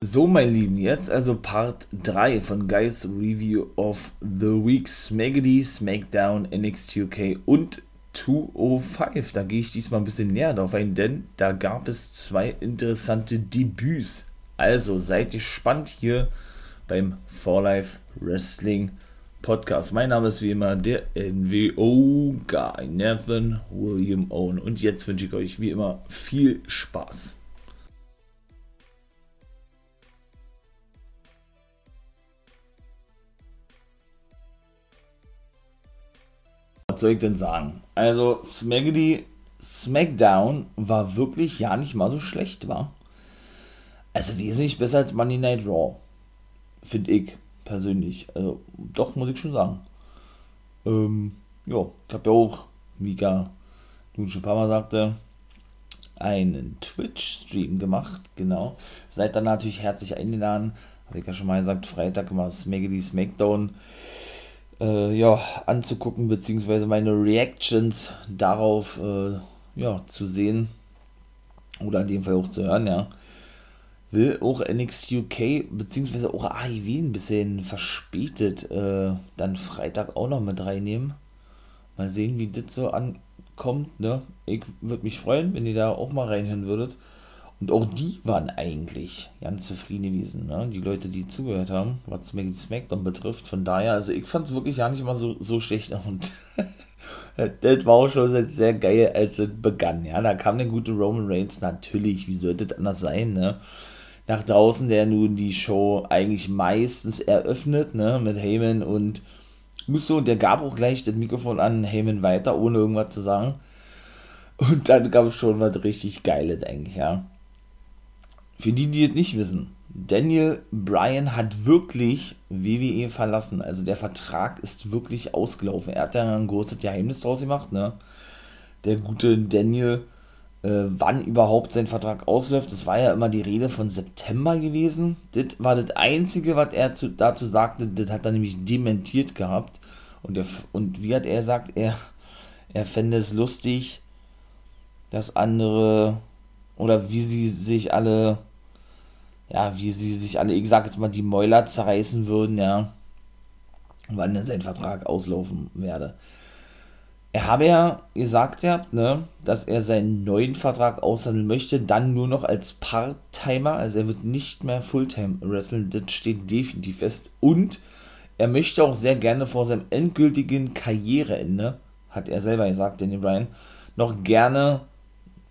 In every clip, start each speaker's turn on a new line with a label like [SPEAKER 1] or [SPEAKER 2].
[SPEAKER 1] So, mein Lieben, jetzt also Part 3 von Guys Review of the Week Smaggedy, Smackdown, NXT UK und 205. Da gehe ich diesmal ein bisschen näher drauf ein, denn da gab es zwei interessante Debüts. Also seid gespannt hier beim For Life Wrestling Podcast. Mein Name ist wie immer der NWO Guy, Nathan William Owen. Und jetzt wünsche ich euch wie immer viel Spaß. Soll ich denn sagen? Also, Smaggedy Smackdown war wirklich ja nicht mal so schlecht, war. Also wesentlich besser als Monday Night Raw. Finde ich persönlich. Also, doch, muss ich schon sagen. Ähm, ja, ich habe ja auch, wie gar nun schon ein sagte, einen Twitch-Stream gemacht, genau. Seid dann natürlich herzlich eingeladen. Habe ich ja schon mal gesagt, Freitag immer Smaggedy Smackdown äh, ja, anzugucken, beziehungsweise meine Reactions darauf äh, ja, zu sehen oder in dem Fall auch zu hören, ja. Will auch NXT UK beziehungsweise auch AIW ein bisschen verspätet äh, dann Freitag auch noch mit reinnehmen. Mal sehen, wie das so ankommt, ne? Ich würde mich freuen, wenn ihr da auch mal reinhören würdet. Und auch die waren eigentlich ganz zufrieden gewesen, ne? die Leute, die zugehört haben, was Smack SmackDown betrifft. Von daher, also ich fand es wirklich gar nicht mal so, so schlecht. Und das war auch schon sehr geil, als es begann. Ja, da kam der gute Roman Reigns natürlich, wie sollte das anders sein, ne? Nach draußen, der nun die Show eigentlich meistens eröffnet, ne? Mit Heyman und Musso. Und der gab auch gleich das Mikrofon an Heyman weiter, ohne irgendwas zu sagen. Und dann gab es schon was richtig Geiles eigentlich, ja. Für die, die es nicht wissen, Daniel Bryan hat wirklich WWE verlassen. Also der Vertrag ist wirklich ausgelaufen. Er hat da ein großes Geheimnis draus gemacht, ne? Der gute Daniel, äh, wann überhaupt sein Vertrag ausläuft. Das war ja immer die Rede von September gewesen. Das war das Einzige, was er zu, dazu sagte. Das hat er nämlich dementiert gehabt. Und, der, und wie hat er gesagt, er, er fände es lustig, dass andere oder wie sie sich alle ja, wie sie sich alle, ich sag jetzt mal, die Mäuler zerreißen würden, ja, wann denn sein Vertrag auslaufen werde. Er habe ja gesagt gehabt, ne, dass er seinen neuen Vertrag aushandeln möchte, dann nur noch als Part-Timer, also er wird nicht mehr Fulltime wresteln, das steht definitiv fest. Und er möchte auch sehr gerne vor seinem endgültigen Karriereende, hat er selber gesagt, Danny Bryan, noch gerne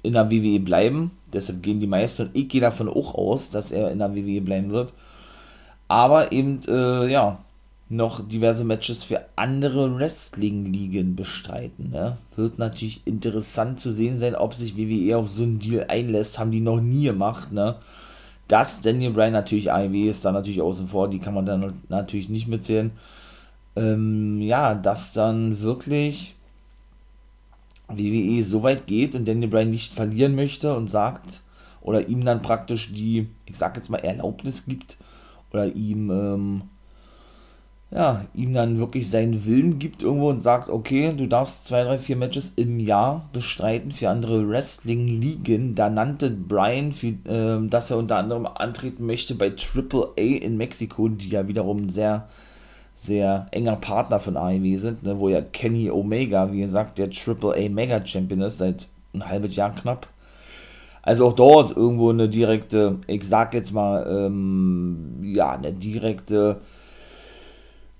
[SPEAKER 1] in der WWE bleiben. Deshalb gehen die meisten und ich gehe davon auch aus, dass er in der WWE bleiben wird. Aber eben, äh, ja, noch diverse Matches für andere Wrestling-Ligen bestreiten. Ne? Wird natürlich interessant zu sehen sein, ob sich WWE auf so einen Deal einlässt. Haben die noch nie gemacht. Ne? Das Daniel Bryan natürlich AEW ist da natürlich außen vor. Die kann man dann natürlich nicht mitzählen. Ähm, ja, dass dann wirklich WWE so weit geht und Daniel Bryan nicht verlieren möchte und sagt, oder ihm dann praktisch die, ich sag jetzt mal, Erlaubnis gibt, oder ihm, ähm, ja, ihm dann wirklich seinen Willen gibt irgendwo und sagt, okay, du darfst zwei, drei, vier Matches im Jahr bestreiten für andere Wrestling-Ligen. Da nannte Brian, für, äh, dass er unter anderem antreten möchte bei Triple A in Mexiko, die ja wiederum sehr sehr enger Partner von AEW sind, ne, wo ja Kenny Omega, wie gesagt, der Triple A Mega Champion ist, seit ein halbes Jahr knapp. Also auch dort irgendwo eine direkte, ich sag jetzt mal, ähm, ja, eine direkte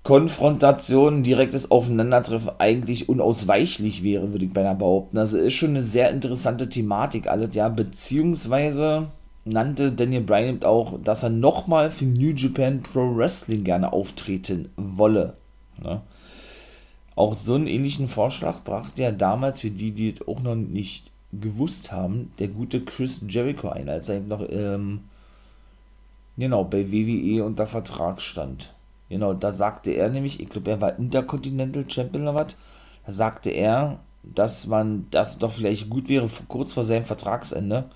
[SPEAKER 1] Konfrontation, direktes Aufeinandertreffen eigentlich unausweichlich wäre, würde ich beinahe behaupten. Also ist schon eine sehr interessante Thematik alles, ja, beziehungsweise nannte Daniel Bryan auch, dass er nochmal für New Japan Pro Wrestling gerne auftreten wolle. Ne? Auch so einen ähnlichen Vorschlag brachte er damals, für die, die es auch noch nicht gewusst haben, der gute Chris Jericho ein, als er eben noch ähm, genau bei WWE unter Vertrag stand. Genau, da sagte er nämlich, ich glaube, er war Intercontinental Champion oder was, da sagte er, dass man das doch vielleicht gut wäre, kurz vor seinem Vertragsende,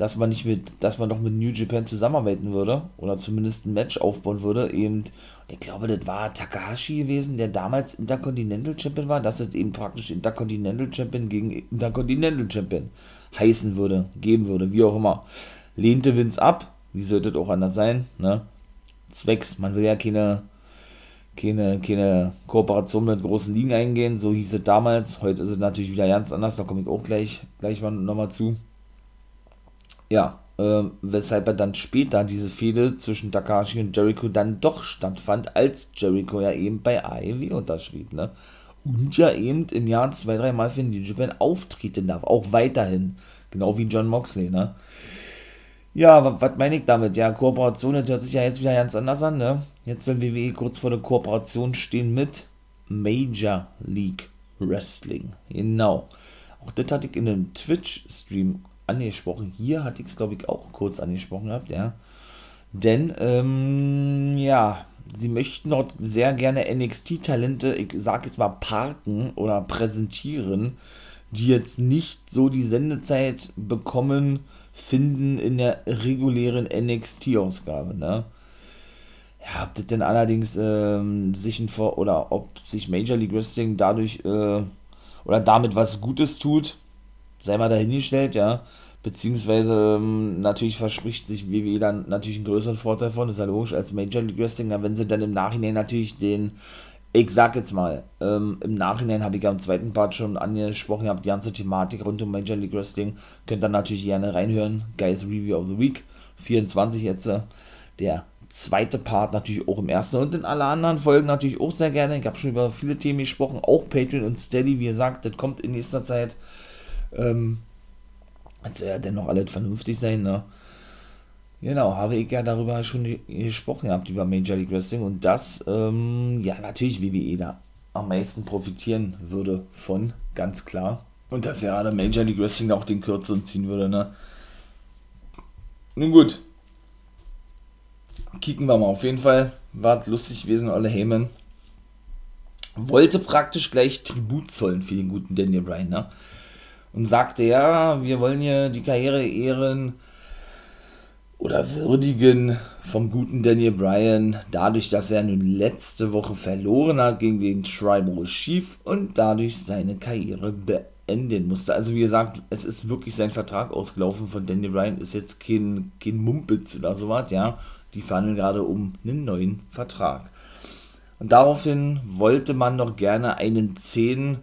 [SPEAKER 1] dass man nicht mit, dass man doch mit New Japan zusammenarbeiten würde oder zumindest ein Match aufbauen würde. Eben, ich glaube, das war Takahashi gewesen, der damals Intercontinental Champion war, dass es eben praktisch Intercontinental Champion gegen Intercontinental Champion heißen würde, geben würde, wie auch immer. Lehnte Vince ab, wie sollte das auch anders sein, ne? Zwecks, man will ja keine, keine, keine Kooperation mit großen Ligen eingehen, so hieß es damals. Heute ist es natürlich wieder ganz anders, da komme ich auch gleich, gleich mal nochmal zu. Ja, äh, weshalb er dann später diese Fehde zwischen Takashi und Jericho dann doch stattfand, als Jericho ja eben bei AEW unterschrieb, ne? Und ja eben im Jahr zwei, dreimal für New Japan auftreten darf, auch weiterhin, genau wie John Moxley, ne? Ja, was meine ich damit? Ja, Kooperation, das hört sich ja jetzt wieder ganz anders an, ne? Jetzt soll WWE kurz vor der Kooperation stehen mit Major League Wrestling. Genau. Auch das hatte ich in einem Twitch-Stream angesprochen. Hier hatte ich es, glaube ich, auch kurz angesprochen gehabt, ja. Denn, ähm, ja, sie möchten dort sehr gerne NXT-Talente, ich sage jetzt mal, parken oder präsentieren, die jetzt nicht so die Sendezeit bekommen, finden in der regulären NXT-Ausgabe, ne? Ja, ob das denn allerdings ähm, sich ein Vor oder ob sich Major League Wrestling dadurch äh, oder damit was Gutes tut, sei mal dahingestellt, ja. Beziehungsweise ähm, natürlich verspricht sich WWE dann natürlich einen größeren Vorteil von, ist ja logisch, als Major League Wrestling, wenn sie dann im Nachhinein natürlich den ich sag jetzt mal, ähm, im Nachhinein habe ich ja im zweiten Part schon angesprochen, ihr habt die ganze Thematik rund um Major League Wrestling, könnt dann natürlich gerne reinhören. Guys Review of the Week, 24 jetzt, äh, der zweite Part natürlich auch im ersten und in alle anderen Folgen natürlich auch sehr gerne. Ich habe schon über viele Themen gesprochen, auch Patreon und Steady, wie gesagt, das kommt in nächster Zeit. Ähm, also ja, dennoch alles vernünftig sein, ne? Genau, habe ich ja darüber schon gesprochen gehabt, über Major League Wrestling und das, ähm, ja, natürlich WWE da am meisten profitieren würde von, ganz klar. Und dass ja gerade Major League Wrestling auch den Kürzeren ziehen würde, ne? Nun gut. Kicken wir mal. Auf jeden Fall war es lustig gewesen, Olle Heyman. Wollte praktisch gleich Tribut zollen für den guten Daniel Bryan, ne? Und sagte, ja, wir wollen hier die Karriere ehren oder würdigen vom guten Daniel Bryan, dadurch, dass er nun letzte Woche verloren hat gegen den Tribal Chief und dadurch seine Karriere beenden musste. Also wie gesagt, es ist wirklich sein Vertrag ausgelaufen von Daniel Bryan, ist jetzt kein, kein Mumpitz oder sowas, ja. Die verhandeln gerade um einen neuen Vertrag. Und daraufhin wollte man noch gerne einen 10,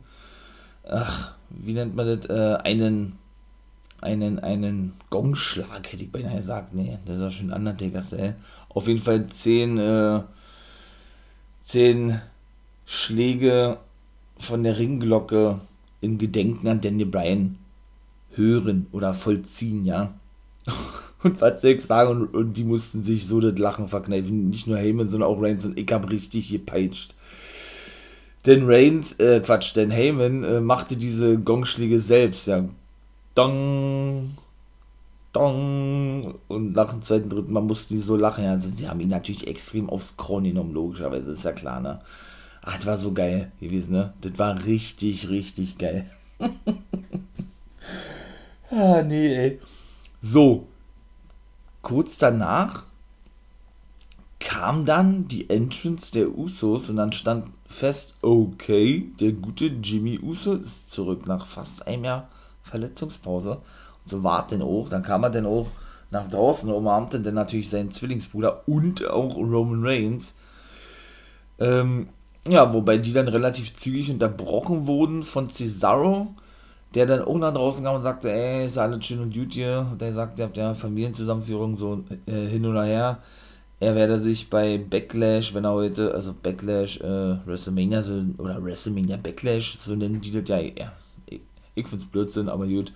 [SPEAKER 1] ach, wie nennt man das, äh, einen einen, einen Gongschlag, hätte ich beinahe gesagt. Nee, das ist schon Undertaker-Style. Auf jeden Fall zehn, äh, zehn Schläge von der Ringglocke in Gedenken an Daniel Bryan hören oder vollziehen, ja. Und was soll ich sagen? Und, und, die mussten sich so das Lachen verkneifen. Nicht nur Heyman, sondern auch Reigns und ich habe richtig gepeitscht. Denn Reigns, äh, Quatsch, denn Heyman äh, machte diese Gongschläge selbst, ja. Dong, Dong. Und nach dem zweiten, dritten Mal mussten die so lachen. Also, sie haben ihn natürlich extrem aufs Korn genommen, logischerweise, ist ja klar, ne? Ah, das war so geil gewesen, ne? Das war richtig, richtig geil. ah, nee, ey. So. Kurz danach kam dann die Entrance der Usos und dann stand fest, okay, der gute Jimmy Uso ist zurück nach fast einem Jahr Verletzungspause. Und so war denn auch. Dann kam er dann auch nach draußen und umarmte dann natürlich seinen Zwillingsbruder und auch Roman Reigns. Ähm, ja, wobei die dann relativ zügig unterbrochen wurden von Cesaro, der dann auch nach draußen kam und sagte, ey, ist alles schön und gut hier. Und der sagte, ihr habt ja Familienzusammenführung so äh, hin oder her. Er werde sich bei Backlash, wenn er heute, also Backlash, äh, WrestleMania so, oder WrestleMania Backlash, so nennen die das ja, ja ich find's Blödsinn, aber gut.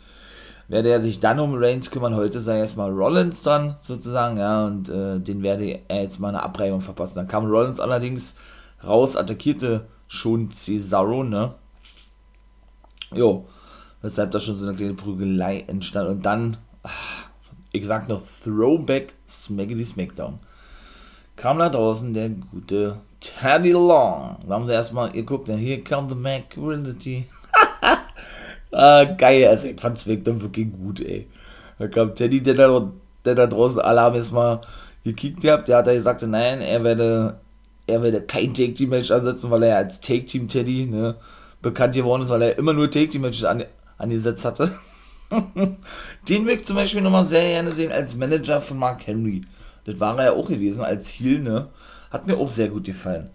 [SPEAKER 1] Werde er sich dann um Reigns kümmern. Heute sei erstmal Rollins dann sozusagen, ja, und äh, den werde er jetzt mal eine Abreibung verpassen. Dann kam Rollins allerdings raus, attackierte schon Cesaro, ne? Jo, weshalb da schon so eine kleine Prügelei entstand. Und dann, ach, ich sag noch Throwback Smackety Smackdown. Kam da draußen der gute Teddy Long. Da haben sie erstmal geguckt, hier kommt the Maculinity. Ah, geil. Also ich fand's dann wirklich gut, ey. Da kam Teddy, der da, der da draußen alle haben erstmal gekickt gehabt. Der hat da gesagt, nein, er werde, er werde kein Take-Team-Match ansetzen, weil er als Take-Team-Teddy ne, bekannt geworden ist, weil er immer nur Take-Team-Matches an, angesetzt hatte. Den will ich zum Beispiel nochmal sehr gerne sehen als Manager von Mark Henry. Das war er ja auch gewesen als Heel, ne? Hat mir auch sehr gut gefallen.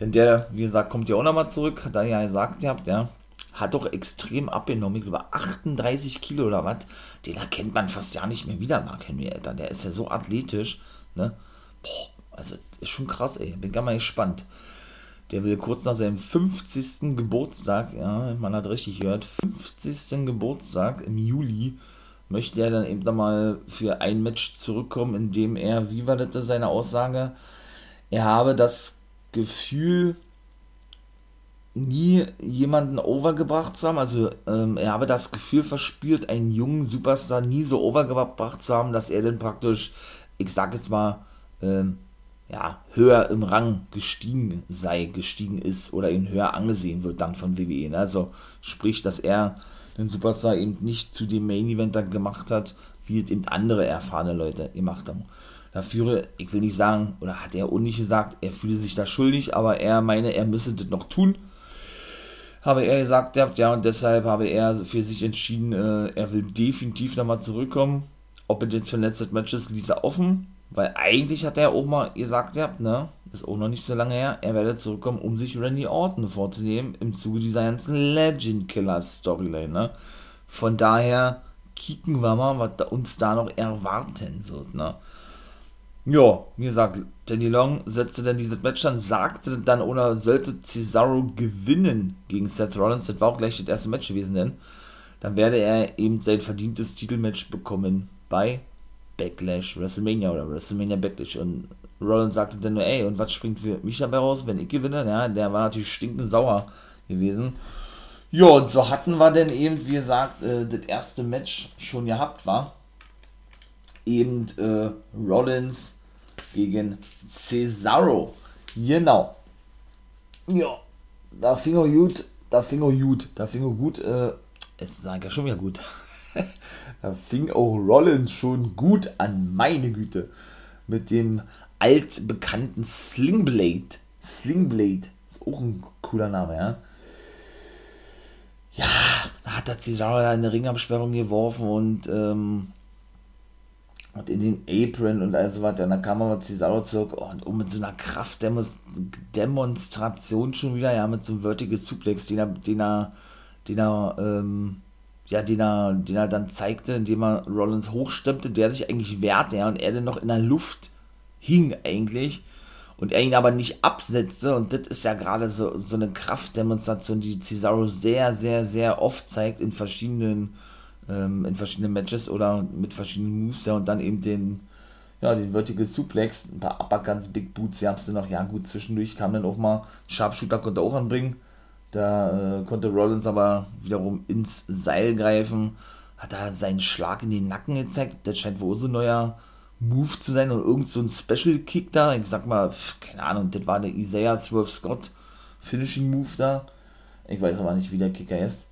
[SPEAKER 1] Denn der, wie gesagt, kommt ja auch nochmal zurück, hat er ja gesagt, ihr habt, ja, hat doch extrem abgenommen. Ich glaube 38 Kilo oder was. Den erkennt man fast ja nicht mehr wieder, Mark Henry, Alter. Der ist ja so athletisch, ne? Boah, also ist schon krass, ey. Bin gar mal gespannt. Der will kurz nach seinem 50. Geburtstag, ja, man hat richtig gehört, 50. Geburtstag im Juli, möchte er dann eben nochmal für ein Match zurückkommen, in dem er, wie war das seine Aussage? Er habe das Gefühl, nie jemanden overgebracht zu haben. Also ähm, er habe das Gefühl verspürt, einen jungen Superstar nie so overgebracht zu haben, dass er dann praktisch, ich sag jetzt mal, ähm, ja, höher im Rang gestiegen sei, gestiegen ist oder ihn höher angesehen wird dann von WWE. Ne? Also sprich, dass er den Superstar eben nicht zu dem Main Eventer gemacht hat, wie es eben andere erfahrene Leute gemacht haben. Dafür, ich will nicht sagen, oder hat er auch nicht gesagt, er fühle sich da schuldig, aber er meine, er müsse das noch tun. Habe er gesagt, ja, und deshalb habe er für sich entschieden, äh, er will definitiv nochmal zurückkommen. Ob es jetzt für letztes Match ist, ließ er offen weil eigentlich hat er auch mal gesagt, ja, ne, ist auch noch nicht so lange her, er werde zurückkommen, um sich Randy Orton vorzunehmen, im Zuge dieser ganzen Legend Killer Storyline, ne. Von daher kicken wir mal, was uns da noch erwarten wird, ne. Ja, wie gesagt, Danny Long setzte dann dieses Match an, sagte dann, oder sollte Cesaro gewinnen gegen Seth Rollins, das war auch gleich das erste Match gewesen, denn dann werde er eben sein verdientes Titelmatch bekommen bei Backlash WrestleMania oder WrestleMania Backlash. Und Rollins sagte dann nur, ey, und was springt für mich dabei raus, wenn ich gewinne? Ja, der war natürlich stinkend sauer gewesen. Ja, und so hatten wir dann eben, wie gesagt, äh, das erste Match schon gehabt war. Eben äh, Rollins gegen Cesaro. Genau. Ja, da fing er gut, da fing er gut, da fing er gut, äh, es sage ja schon wieder gut. da fing auch Rollins schon gut an, meine Güte. Mit dem altbekannten Slingblade. Slingblade. Ist auch ein cooler Name, ja. Ja, da hat er Cesaro ja eine Ringabsperrung geworfen und, ähm, und in den Apron und all so weiter. Und dann kam aber Cesaro zurück und, und mit so einer Kraftdemonstration schon wieder, ja, mit so einem Vertical Suplex, den er, den er, den er, ähm, ja, den er, den er dann zeigte, indem er Rollins hochstemmte, der sich eigentlich wehrte, ja, und er dann noch in der Luft hing eigentlich und er ihn aber nicht absetzte. Und das ist ja gerade so, so eine Kraftdemonstration, die Cesaro sehr, sehr, sehr oft zeigt in verschiedenen ähm, in verschiedenen Matches oder mit verschiedenen Moves, ja, und dann eben den ja, den Vertical Suplex, ein paar Uppercuts, Big Boots, ja, du noch, ja gut, zwischendurch kam dann auch mal, Sharpshooter konnte auch anbringen, da äh, konnte Rollins aber wiederum ins Seil greifen, hat da seinen Schlag in den Nacken gezeigt. Das scheint wohl so ein neuer Move zu sein und irgend so ein Special Kick da. Ich sag mal, keine Ahnung, das war der Isaiah Swerve Scott Finishing Move da. Ich weiß aber nicht, wie der Kicker ist.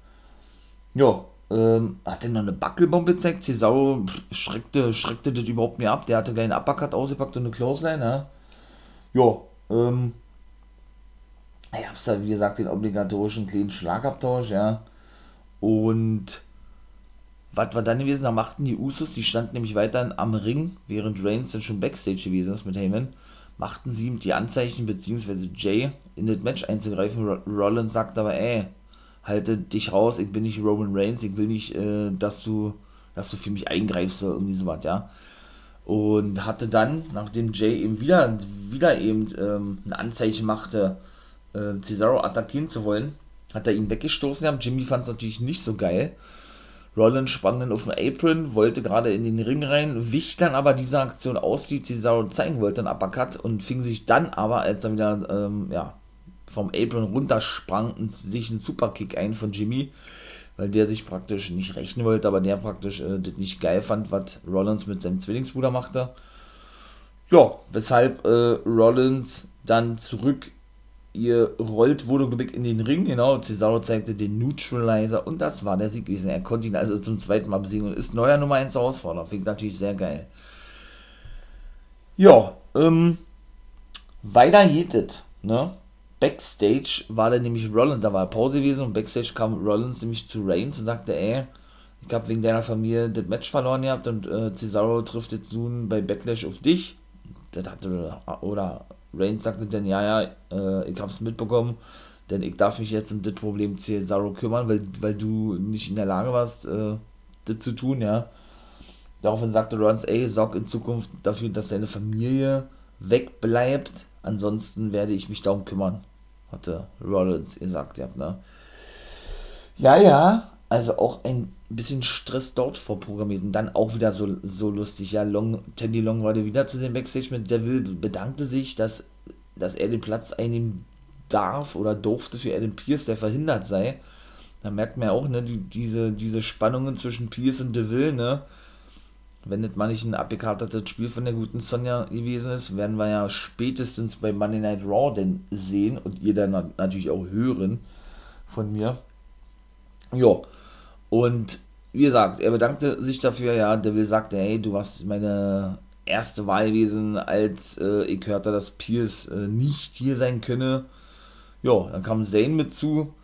[SPEAKER 1] Ja, ähm, hat er noch eine Buckelbombe gezeigt? Cesaro schreckte, schreckte das überhaupt mehr ab. Der hatte gleich einen Uppercut ausgepackt und eine Clothesline, ja. Ja, ähm, ich hab's da, wie gesagt, den obligatorischen kleinen Schlagabtausch, ja. Und was war dann gewesen? Da machten die Usos, die standen nämlich weiterhin am Ring, während Reigns dann schon Backstage gewesen ist mit Heyman, machten sie die Anzeichen, beziehungsweise Jay in das Match einzugreifen. Rollins sagt aber, ey, halte dich raus, ich bin nicht Roman Reigns, ich will nicht, äh, dass du, dass du für mich eingreifst oder irgendwie sowas, ja. Und hatte dann, nachdem Jay eben wieder, wieder eben ähm, ein Anzeichen machte, äh, Cesaro attackieren zu wollen, hat er ihn weggestoßen. Jimmy fand es natürlich nicht so geil. Rollins sprang dann auf den Apron, wollte gerade in den Ring rein, wich dann aber diese Aktion aus, die Cesaro zeigen wollte, ein Uppercut und fing sich dann aber, als er wieder ähm, ja, vom Apron runtersprang, sich einen Superkick ein von Jimmy, weil der sich praktisch nicht rächen wollte, aber der praktisch äh, das nicht geil fand, was Rollins mit seinem Zwillingsbruder machte. Ja, weshalb äh, Rollins dann zurück ihr rollt Wodogebig in den Ring, genau, Cesaro zeigte den Neutralizer und das war der Sieg gewesen. Er konnte ihn also zum zweiten Mal besiegen und ist neuer Nummer 1 Herausforderer. Finde ich natürlich sehr geil. Ja, ähm, weiter geht es, ne? Backstage war dann nämlich Rollins, da war Pause gewesen und Backstage kam Rollins nämlich zu Reigns und sagte, ey, ich habe wegen deiner Familie das Match verloren gehabt und äh, Cesaro trifft jetzt nun bei Backlash auf dich. Das hatte, oder Reigns sagte dann, ja, ja, äh, ich hab's mitbekommen, denn ich darf mich jetzt um das Problem Cesaro kümmern, weil, weil du nicht in der Lage warst, äh, das zu tun, ja. Daraufhin sagte Rollins, ey, sorg in Zukunft dafür, dass deine Familie wegbleibt, ansonsten werde ich mich darum kümmern, hatte Rollins gesagt, ja, ne. Ja, ja, also auch ein bisschen Stress dort vorprogrammiert und dann auch wieder so, so lustig. Ja, Long, Teddy Long war wieder zu dem Backstage mit Devil, bedankte sich, dass, dass er den Platz einnehmen darf oder durfte für Adam Pierce, der verhindert sei. Da merkt man ja auch, ne, die, diese, diese Spannungen zwischen Pierce und Deville, ne. Wenn das mal nicht ein abgekartetes Spiel von der guten Sonja gewesen ist, werden wir ja spätestens bei Monday Night Raw denn sehen und ihr dann natürlich auch hören von mir. Ja, und wie gesagt, er bedankte sich dafür, ja, Devil sagte, hey, du warst meine erste Wahl gewesen, als äh, ich hörte, dass Pierce äh, nicht hier sein könne. Ja, dann kam Zane mit zu,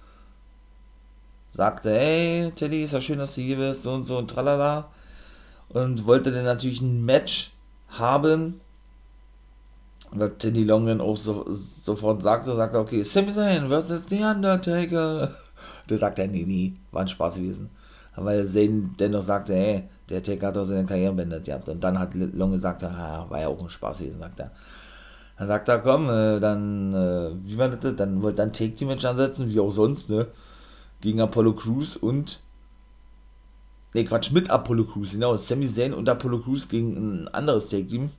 [SPEAKER 1] sagte, hey, Teddy, ist ja schön, dass du hier bist, so und so und tralala. Und wollte dann natürlich ein Match haben. Und Teddy Long dann auch so, sofort sagte, sagte, okay, Sami Zayn versus The Undertaker. Da sagt er, nee, nee, war ein Spaß gewesen. Weil Zane dennoch sagte, hey, der Taker hat doch seine Karriere beendet gehabt. Und dann hat Long gesagt, ah, war ja auch ein Spaß gewesen, sagt er. Dann sagt er, komm, äh, dann, äh, wie war das? Dann wollte dann Take Team Match ansetzen, wie auch sonst, ne? Gegen Apollo Crews und. Ne, Quatsch, mit Apollo Crews, genau. Sami Zayn und Apollo Crews gegen ein anderes Take Team.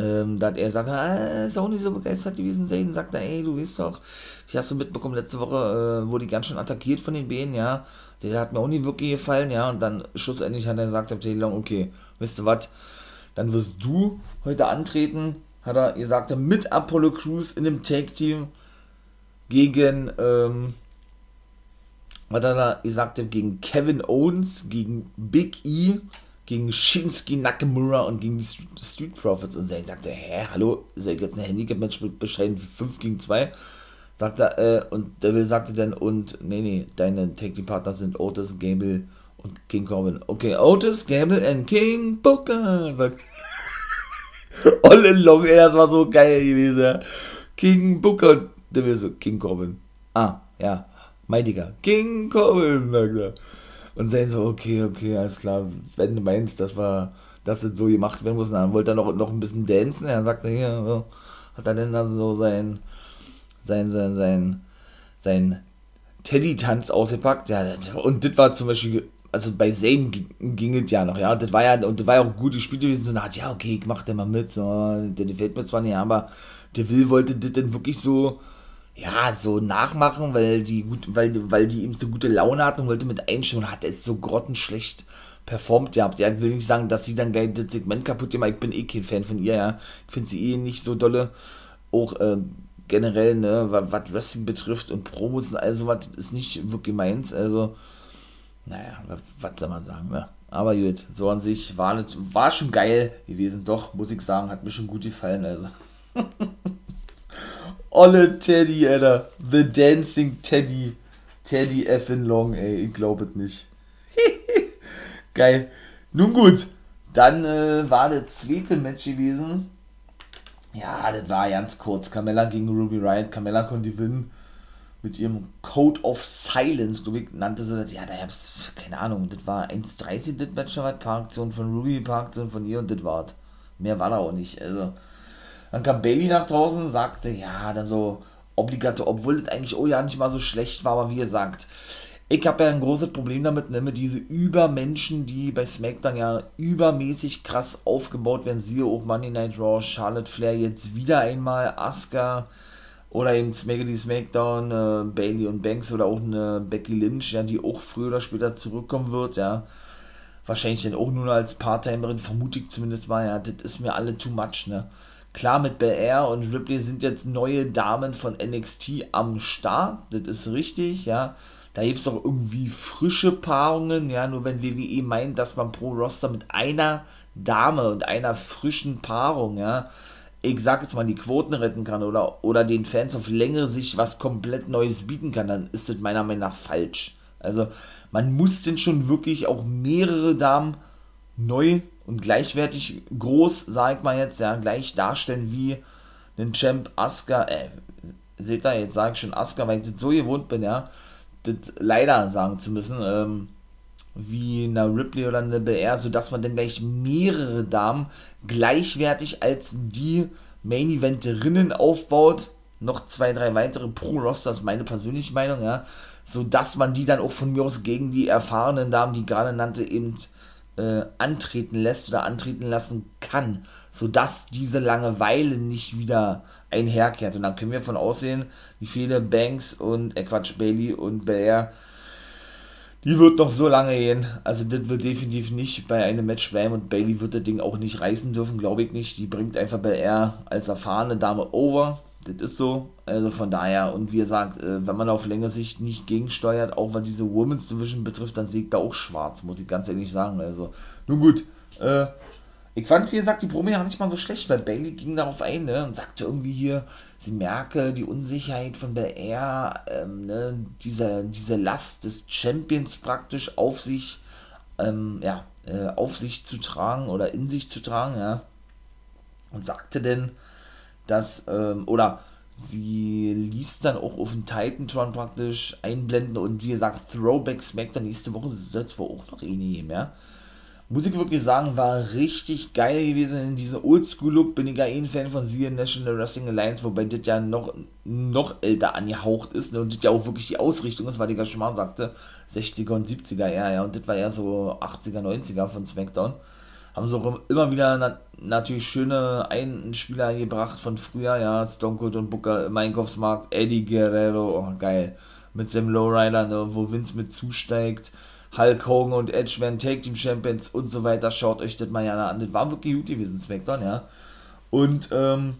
[SPEAKER 1] Ähm, da hat er gesagt, ah, ist auch nicht so begeistert gewesen. Zayn sagt er, ey, du weißt doch, ich hast du mitbekommen, letzte Woche äh, wurde ich ganz schön attackiert von den Bänen, ja. Der hat mir auch nicht wirklich gefallen, ja. Und dann schlussendlich hat er gesagt, okay, wisst ihr was, dann wirst du heute antreten hat er gesagt, mit Apollo Crews in dem Take-Team gegen, ähm, hat er gesagt, gegen Kevin Owens, gegen Big E, gegen Shinsuke Nakamura und gegen die Street Profits. Und er sagte, hä, hallo, soll ich jetzt ein Handicap-Match mit bescheiden 5 gegen 2? Sagt er, äh, und Devil sagte dann, und, nee, nee, deine Tag-Team-Partner sind Otis, Gable und King Corbin. Okay, Otis, Gable und King Booker, sagt All along, ey, das war so geil gewesen, ja. King Booker und der will so, King Corbin. Ah, ja, mein Digga. King Corbin, sagt er. Und sagen so, okay, okay, alles klar, wenn du meinst, dass wir, dass das so gemacht werden muss, dann wollte er noch, noch ein bisschen dancen, er sagte hier, so, hat er dann so sein, sein, sein, sein, sein Teddy-Tanz ausgepackt, ja, und das war zum Beispiel also bei Zane ging es ja noch, ja, das war ja, und das war ja auch gut gespielt gewesen, so, hat, ja, okay, ich mach den mal mit, so, der gefällt mir zwar nicht, aber der Will wollte das dann wirklich so, ja, so nachmachen, weil die gut, weil, weil die ihm so gute Laune hatten und wollte mit einstellen, hat es so grottenschlecht performt gehabt, ja, will nicht sagen, dass sie dann gleich das Segment kaputt gemacht, ich bin eh kein Fan von ihr, ja, ich finde sie eh nicht so dolle, auch, äh, generell, ne, was Wrestling betrifft und Promos und all sowas ist nicht wirklich meins, also, naja, was soll man sagen, ne? Aber gut, so an sich war, nicht, war schon geil gewesen. Doch, muss ich sagen, hat mir schon gut gefallen, also. Olle Teddy, Alter. The Dancing Teddy. Teddy Effin Long, ey. Ich glaube es nicht. geil. Nun gut, dann äh, war das zweite Match gewesen. Ja, das war ganz kurz. Carmella gegen Ruby Riot. Carmella konnte gewinnen mit ihrem Code of Silence, glaube ich, nannte sie das. Ja, da hab's, keine Ahnung, das war 1,30 das Match, ein paar Aktionen von Ruby, Aktionen von ihr und das war's. Mehr war da auch nicht. Also, dann kam Bailey nach draußen, sagte, ja, dann so obligator, obwohl das eigentlich, oh ja, nicht mal so schlecht war, aber wie gesagt, ich habe ja ein großes Problem damit, ne, mit diese Übermenschen, die bei SmackDown ja übermäßig krass aufgebaut werden. Siehe auch Monday Night Raw, Charlotte Flair jetzt wieder einmal, Asuka, oder eben Smackety Smackdown, äh, Bailey und Banks oder auch eine Becky Lynch, ja, die auch früher oder später zurückkommen wird, ja. Wahrscheinlich dann auch nur als Part-Timerin, vermute ich zumindest mal, ja, das ist mir alle too much, ne. Klar, mit Bel Air und Ripley sind jetzt neue Damen von NXT am Start, das ist richtig, ja. Da gibt es auch irgendwie frische Paarungen, ja, nur wenn WWE meint, dass man pro Roster mit einer Dame und einer frischen Paarung, ja, ich sag jetzt mal, die Quoten retten kann oder, oder den Fans auf längere Sicht was komplett Neues bieten kann, dann ist das meiner Meinung nach falsch. Also man muss denn schon wirklich auch mehrere Damen neu und gleichwertig groß, sag ich mal jetzt, ja, gleich darstellen wie den Champ Asuka, äh, seht ihr, jetzt sage ich schon Asuka, weil ich das so gewohnt bin, ja, das leider sagen zu müssen, ähm, wie eine Ripley oder eine BR, sodass man dann gleich mehrere Damen gleichwertig als die Main Eventerinnen aufbaut. Noch zwei, drei weitere pro Roster, ist meine persönliche Meinung, ja. Sodass man die dann auch von mir aus gegen die erfahrenen Damen, die gerade nannte, eben äh, antreten lässt oder antreten lassen kann, sodass diese Langeweile nicht wieder einherkehrt. Und dann können wir von aussehen, wie viele Banks und äh Quatsch, Bailey und Belair, die wird noch so lange gehen. Also das wird definitiv nicht bei einem Match bleiben und Bailey wird das Ding auch nicht reißen dürfen, glaube ich nicht. Die bringt einfach Belair als erfahrene Dame over. Das ist so. Also von daher, und wie gesagt, äh, wenn man auf längere Sicht nicht gegensteuert, auch was diese Women's Division betrifft, dann ich da auch schwarz, muss ich ganz ehrlich sagen. Also, nun gut. Äh, ich fand, wie gesagt, die Promi ja nicht mal so schlecht, weil Bailey ging darauf ein ne, und sagte irgendwie hier, sie merke die Unsicherheit von der Air, ähm, ne, diese, diese Last des Champions praktisch auf sich, ähm, ja, äh, auf sich zu tragen oder in sich zu tragen, ja. Und sagte denn, dass, ähm, oder sie ließ dann auch auf den Titantron praktisch einblenden und wie gesagt, Throwback Smackdown nächste Woche soll es wohl auch noch eh geben, ja muss ich wirklich sagen, war richtig geil gewesen in diesem Oldschool-Look. Bin ich ja eh ein Fan von sie National Wrestling Alliance, wobei das ja noch, noch älter angehaucht ist ne? und das ja auch wirklich die Ausrichtung ist, weil ich ja schon mal sagte, 60er und 70er, ja, ja, und das war ja so 80er, 90er von SmackDown. Haben sie auch immer wieder na natürlich schöne Einspieler gebracht von früher, ja, Stone Cold und Booker im Einkaufsmarkt, Eddie Guerrero, oh geil, mit seinem Lowrider, ne, wo Vince mit zusteigt Hulk Hogan und Edge werden Take Team Champions und so weiter. Schaut euch das mal ja an. Das war wirklich gut gewesen, SmackDown, ja. Und, ähm,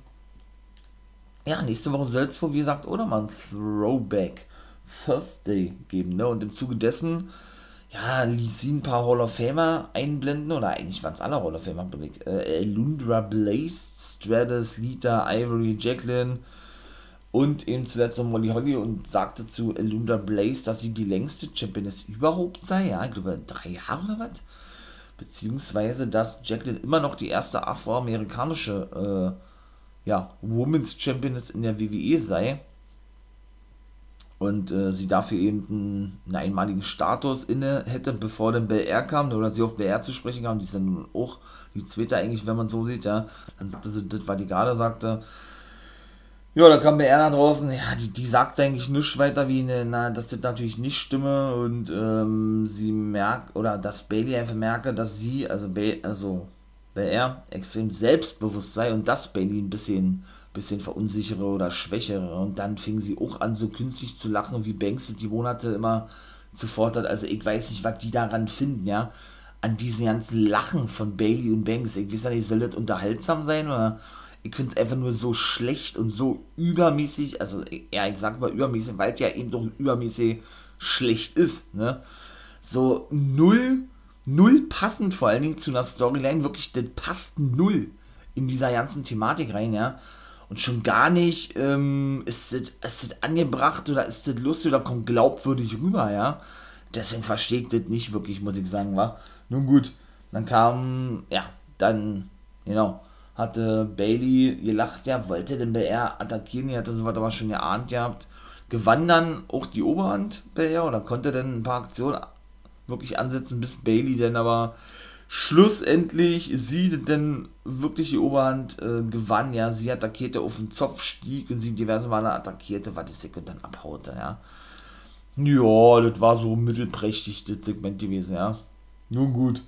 [SPEAKER 1] ja, nächste Woche soll es wohl, wie gesagt, oder mal ein Throwback Thursday geben, ne? Und im Zuge dessen, ja, ließ sie ein paar Hall of Famer einblenden, oder eigentlich waren es alle Hall of Famer, glaube ich. Äh, Lundra Blaze, Stratus, Lita, Ivory, Jacqueline, und eben zuletzt noch Molly Holly und sagte zu Elunda Blaze, dass sie die längste Championess überhaupt sei. Ja, ich glaube drei Jahre oder was? Beziehungsweise, dass Jacqueline immer noch die erste afroamerikanische äh, ja, Women's Championess in der WWE sei. Und äh, sie dafür eben einen, einen, einmaligen Status inne hätte, bevor dann Bel Air kam, oder sie auf Bel Air zu sprechen kam, die ist dann auch die zweite eigentlich, wenn man so sieht, ja. Dann sagte sie das, was die gerade sagte, ja, da kam BR nach draußen, ja, die, die sagt eigentlich nichts weiter wie, ne, na, dass das natürlich nicht stimme. Und ähm, sie merkt, oder dass Bailey einfach merke, dass sie, also, ba also BR, extrem selbstbewusst sei und dass Bailey ein bisschen, bisschen verunsichere oder schwächere und dann fing sie auch an, so künstlich zu lachen, wie Banks die Monate immer zuvor hat. Also ich weiß nicht, was die daran finden, ja, an diesen ganzen Lachen von Bailey und Banks. Ich weiß ja nicht, soll das unterhaltsam sein oder ich finde es einfach nur so schlecht und so übermäßig, also ja, ich sag mal übermäßig, weil es ja eben doch übermäßig schlecht ist, ne? So null, null passend vor allen Dingen zu einer Storyline, wirklich, das passt null in dieser ganzen Thematik rein, ja. Und schon gar nicht, ähm, ist das, ist das angebracht oder ist das lustig oder kommt glaubwürdig rüber, ja. Deswegen verstehe ich das nicht wirklich, muss ich sagen, war. Nun gut, dann kam, ja, dann, genau, hatte Bailey gelacht, ja, wollte den BR attackieren, die hatte sowas aber schon geahnt gehabt. Gewann dann auch die Oberhand BR oder konnte dann ein paar Aktionen wirklich ansetzen, bis Bailey dann aber schlussendlich sie dann wirklich die Oberhand äh, gewann, ja, sie attackierte auf den Zopf, stieg und sie diverse Male attackierte, was die Sekund dann abhaute, ja. Ja, das war so mittelprächtig, das Segment gewesen, ja. Nun gut.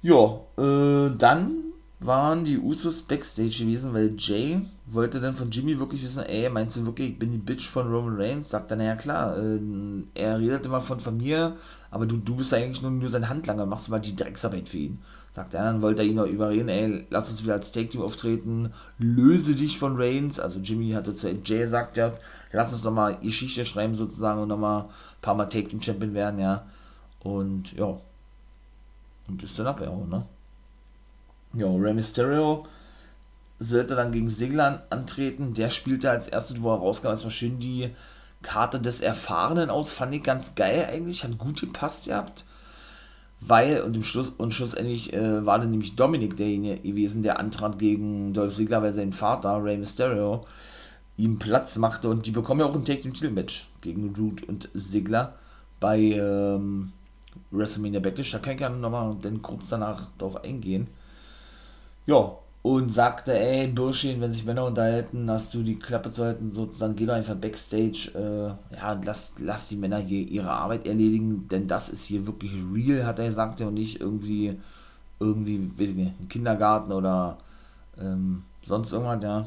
[SPEAKER 1] Ja, äh, dann waren die Usos Backstage gewesen, weil Jay wollte dann von Jimmy wirklich wissen, ey, meinst du wirklich, ich bin die Bitch von Roman Reigns? Sagt er, naja klar, äh, er redet immer von, mir, aber du, du bist eigentlich nur, nur sein Handlanger, machst mal die Drecksarbeit für ihn. Sagt er, dann wollte er ihn noch überreden, ey, lass uns wieder als Take-Team auftreten, löse dich von Reigns, also Jimmy hatte zu Jay gesagt, ja, lass uns nochmal Geschichte schreiben sozusagen und nochmal ein paar Mal Take-Team-Champion werden, ja, und ja, und ist dann abgehauen, ne? Ja, Rey Mysterio sollte dann gegen Sigler antreten. Der spielte als erstes, wo er rauskam, erstmal schön die Karte des Erfahrenen aus, fand ich ganz geil eigentlich, hat gut gepasst gehabt. Weil, und im Schluss, und schlussendlich äh, war dann nämlich Dominik derjenige gewesen, der antrat gegen Dolph Ziggler, weil sein Vater, Rey Mysterio, ihm Platz machte und die bekommen ja auch ein Take Team Titel Match gegen Root und Ziggler bei ähm, WrestleMania Backlash. Da kann ich ja nochmal kurz danach drauf eingehen. Ja, und sagte, ey, Burschin, wenn sich Männer unterhalten, hast du die Klappe zu halten, sozusagen, geh doch einfach Backstage, äh, ja, lass, lass die Männer hier ihre Arbeit erledigen, denn das ist hier wirklich real, hat er gesagt, und nicht irgendwie, irgendwie, weiß ich nicht, ein Kindergarten oder ähm, sonst irgendwas, ja.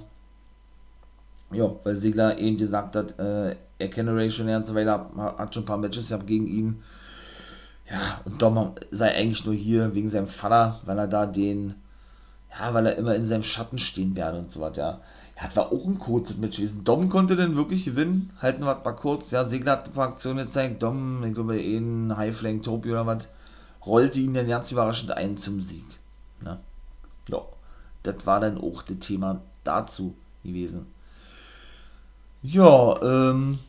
[SPEAKER 1] Ja, weil Sigler eben gesagt hat, äh, er kenne Ray schon eine ganze Weile, hat schon ein paar Matches gehabt gegen ihn. Ja, und Dom sei eigentlich nur hier wegen seinem Vater, weil er da den ja, weil er immer in seinem Schatten stehen werde und so was, ja. Ja, das war auch ein kurzes Match gewesen. Dom konnte denn wirklich gewinnen. Halten wir mal kurz. Ja, Segler hat ein paar Aktionen gezeigt. Dom, ich glaube, in Highflank, Topi oder was, rollte ihn dann ganz überraschend ein zum Sieg. Ja. ja. Das war dann auch das Thema dazu gewesen. Ja, ähm,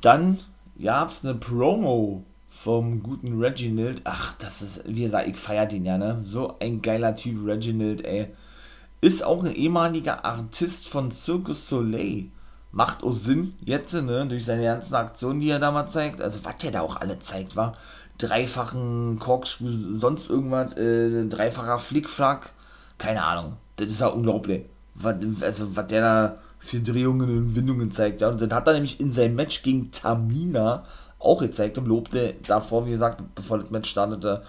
[SPEAKER 1] dann gab es eine Promo vom guten Reginald. Ach, das ist, wie gesagt, ich feiere den ja, ne? So ein geiler Typ, Reginald, ey. Ist auch ein ehemaliger Artist von Circus Soleil. Macht auch Sinn, jetzt, ne? Durch seine ganzen Aktionen, die er damals zeigt. Also, was der da auch alle zeigt, war. Dreifachen Corkscrew, sonst irgendwas, äh, dreifacher Flickflack. Keine Ahnung. Das ist ja unglaublich. Was, also, was der da für Drehungen und Windungen zeigt. Ja? Und dann hat er nämlich in seinem Match gegen Tamina auch gezeigt und lobte davor, wie gesagt, bevor das Match startete,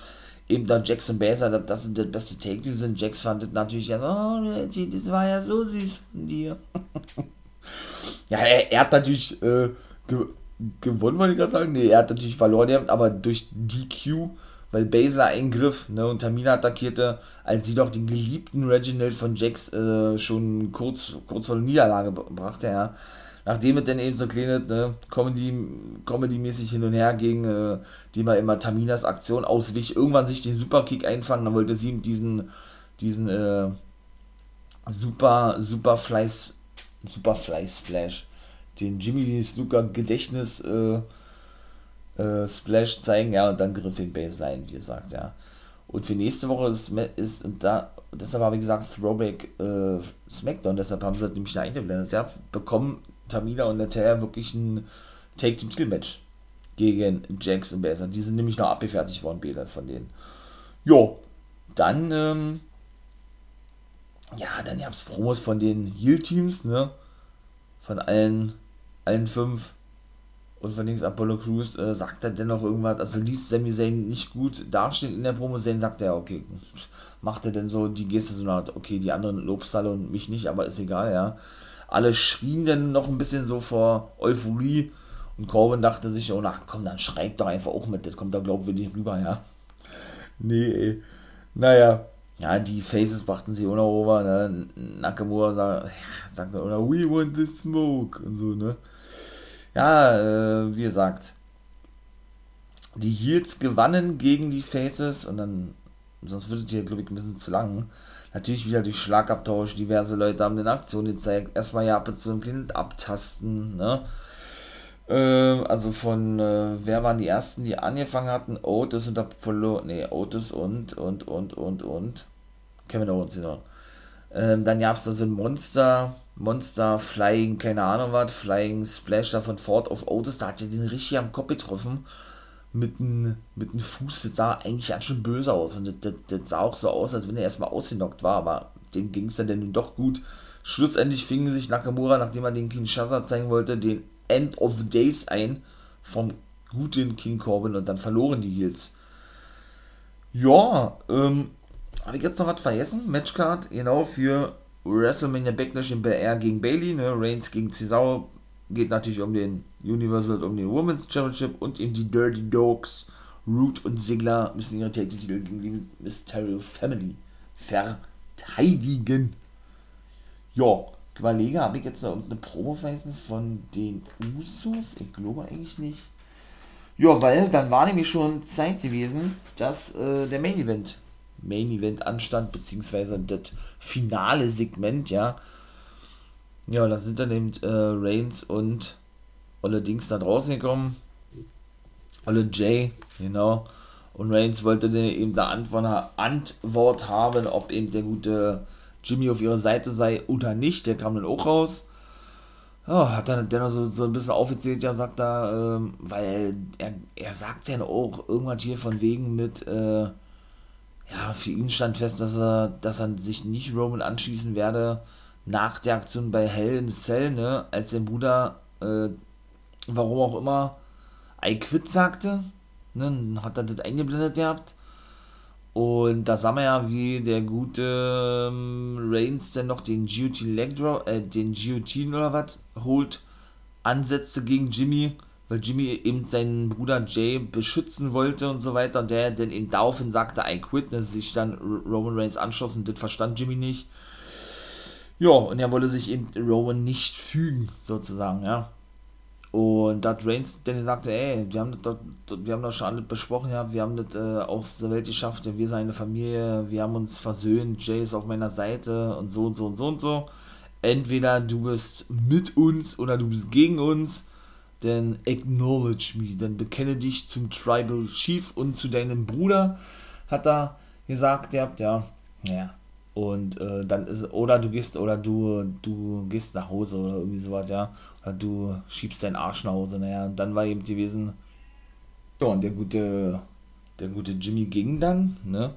[SPEAKER 1] eben da Jackson Baser, dass das sind die beste Take Team sind. Jax fand das natürlich ja so, oh, das war ja so süß von dir. ja, er, er, hat natürlich äh, ge gewonnen, wollte ich gerade sagen. Nee, er hat natürlich verloren, aber durch DQ, weil Basler eingriff ne, und Tamina attackierte, als sie doch den geliebten Reginald von Jax äh, schon kurz, kurz vor der Niederlage brachte, ja nachdem es dann eben so kleine ne, Comedy, Comedy-mäßig hin und her ging, äh, die mal immer Taminas Aktion auswich, irgendwann sich den Superkick einfangen, dann wollte sie diesen, diesen äh, Super, Superfly, Superfly Splash, den Jimmy Snooker Gedächtnis äh, äh, Splash zeigen, ja, und dann griff den Baseline, wie gesagt, ja. Und für nächste Woche ist, ist und da, deshalb habe ich gesagt, Throwback äh, Smackdown, deshalb haben sie nämlich da eingeblendet, ja, bekommen Tamina und Natalia wirklich ein Take-Team-Titel-Match gegen Jax und Baser. Die sind nämlich noch abgefertigt worden, Bäder von denen. Jo, dann, ähm, ja, dann gab es Promos von den Heal-Teams, ne? Von allen, allen fünf. Und von links Apollo Crews äh, sagt er dennoch irgendwas, also ließ Sami Zayn nicht gut dastehen in der Promo. Zayn sagt er, okay, macht er denn so die Geste so eine okay, die anderen Lobsalle und mich nicht, aber ist egal, ja. Alle schrien dann noch ein bisschen so vor Euphorie. Und Corbin dachte sich, oh, na komm, dann schreit doch einfach auch mit. Das kommt da glaubwürdig rüber, ja. Nee, ey. Naja. Ja, die Faces brachten sie ohne over, ne? Nakamura sagt, ja, sagte, oder we want the smoke und so, ne? Ja, äh, wie gesagt. Die Heels gewannen gegen die Faces und dann, sonst würde es hier, glaube ich, ein bisschen zu lang. Natürlich wieder durch Schlagabtausch, diverse Leute haben den Aktion gezeigt. Erstmal ja ab zu einem kleinen Abtasten, ne? Äh, also von, äh, wer waren die ersten, die angefangen hatten? Otis und Apollo, ne, Otis und, und, und, und, und. Kevin Owens, genau. Ähm, dann gab es da so ein Monster, Monster Flying, keine Ahnung was, Flying Splash da von Ford of Otis, da hat er den richtig am Kopf getroffen mit einem mit Fuß, das sah eigentlich ganz schön böse aus. Und das, das, sah auch so aus, als wenn er erstmal ausgenockt war, aber dem ging es dann doch gut. Schlussendlich fing sich Nakamura, nachdem er den Kinshasa zeigen wollte, den End of the Days ein vom guten King Corbin und dann verloren die Heels. Ja, ähm, habe ich jetzt noch was vergessen? Matchcard, genau, für WrestleMania Backlash in BR gegen Bailey, ne? Reigns gegen Cesaro, geht natürlich um den Universal, um den Women's Championship und eben die Dirty Dogs. Root und Sigler müssen ihre Titel gegen die Mysterio Family verteidigen. Ja, überlege, habe ich jetzt noch irgendeine Promo vergessen von den Usos? Ich glaube eigentlich nicht. Ja, weil dann war nämlich schon Zeit gewesen, dass äh, der Main Event Main Event anstand, beziehungsweise das finale Segment, ja. Ja, da sind dann eben äh, Reigns und alle Dings da draußen gekommen. Alle Jay, genau. Und Reigns wollte dann eben da Antwort haben, ob eben der gute Jimmy auf ihrer Seite sei oder nicht. Der kam dann auch raus. Ja, hat dann dennoch so, so ein bisschen aufgezählt, ja, sagt da, ähm, weil er, er sagt ja auch irgendwas hier von wegen mit, äh, ja, für ihn stand fest, dass er, dass er sich nicht Roman anschließen werde nach der Aktion bei Hell in Cell, ne, als sein Bruder, äh, warum auch immer, I quit sagte, ne, hat er das eingeblendet gehabt. Und da sah man ja, wie der gute ähm, Reigns dann noch den GOT Leg Drop, äh, den GOT oder was, holt, ansetzte gegen Jimmy, weil Jimmy eben seinen Bruder Jay beschützen wollte und so weiter. Und der dann eben daraufhin sagte, I quit, dass sich dann Roman Reigns anschloss und das verstand Jimmy nicht. Ja, und er wollte sich eben Roman nicht fügen, sozusagen, ja. Und da Reigns dann gesagt, ey, wir haben das, wir haben das schon alles besprochen, ja, wir haben das äh, aus der Welt geschafft, wir sind eine Familie, wir haben uns versöhnt, Jay ist auf meiner Seite und so und so und so und so. Entweder du bist mit uns oder du bist gegen uns, dann acknowledge me, dann bekenne dich zum Tribal Chief und zu deinem Bruder, hat er gesagt, ihr habt ja, ja, und äh, dann ist oder du gehst oder du du gehst nach Hause oder irgendwie sowas ja. Oder du schiebst deinen Arsch nach Hause naja. Und dann war eben gewesen ja und der gute der gute Jimmy ging dann ne?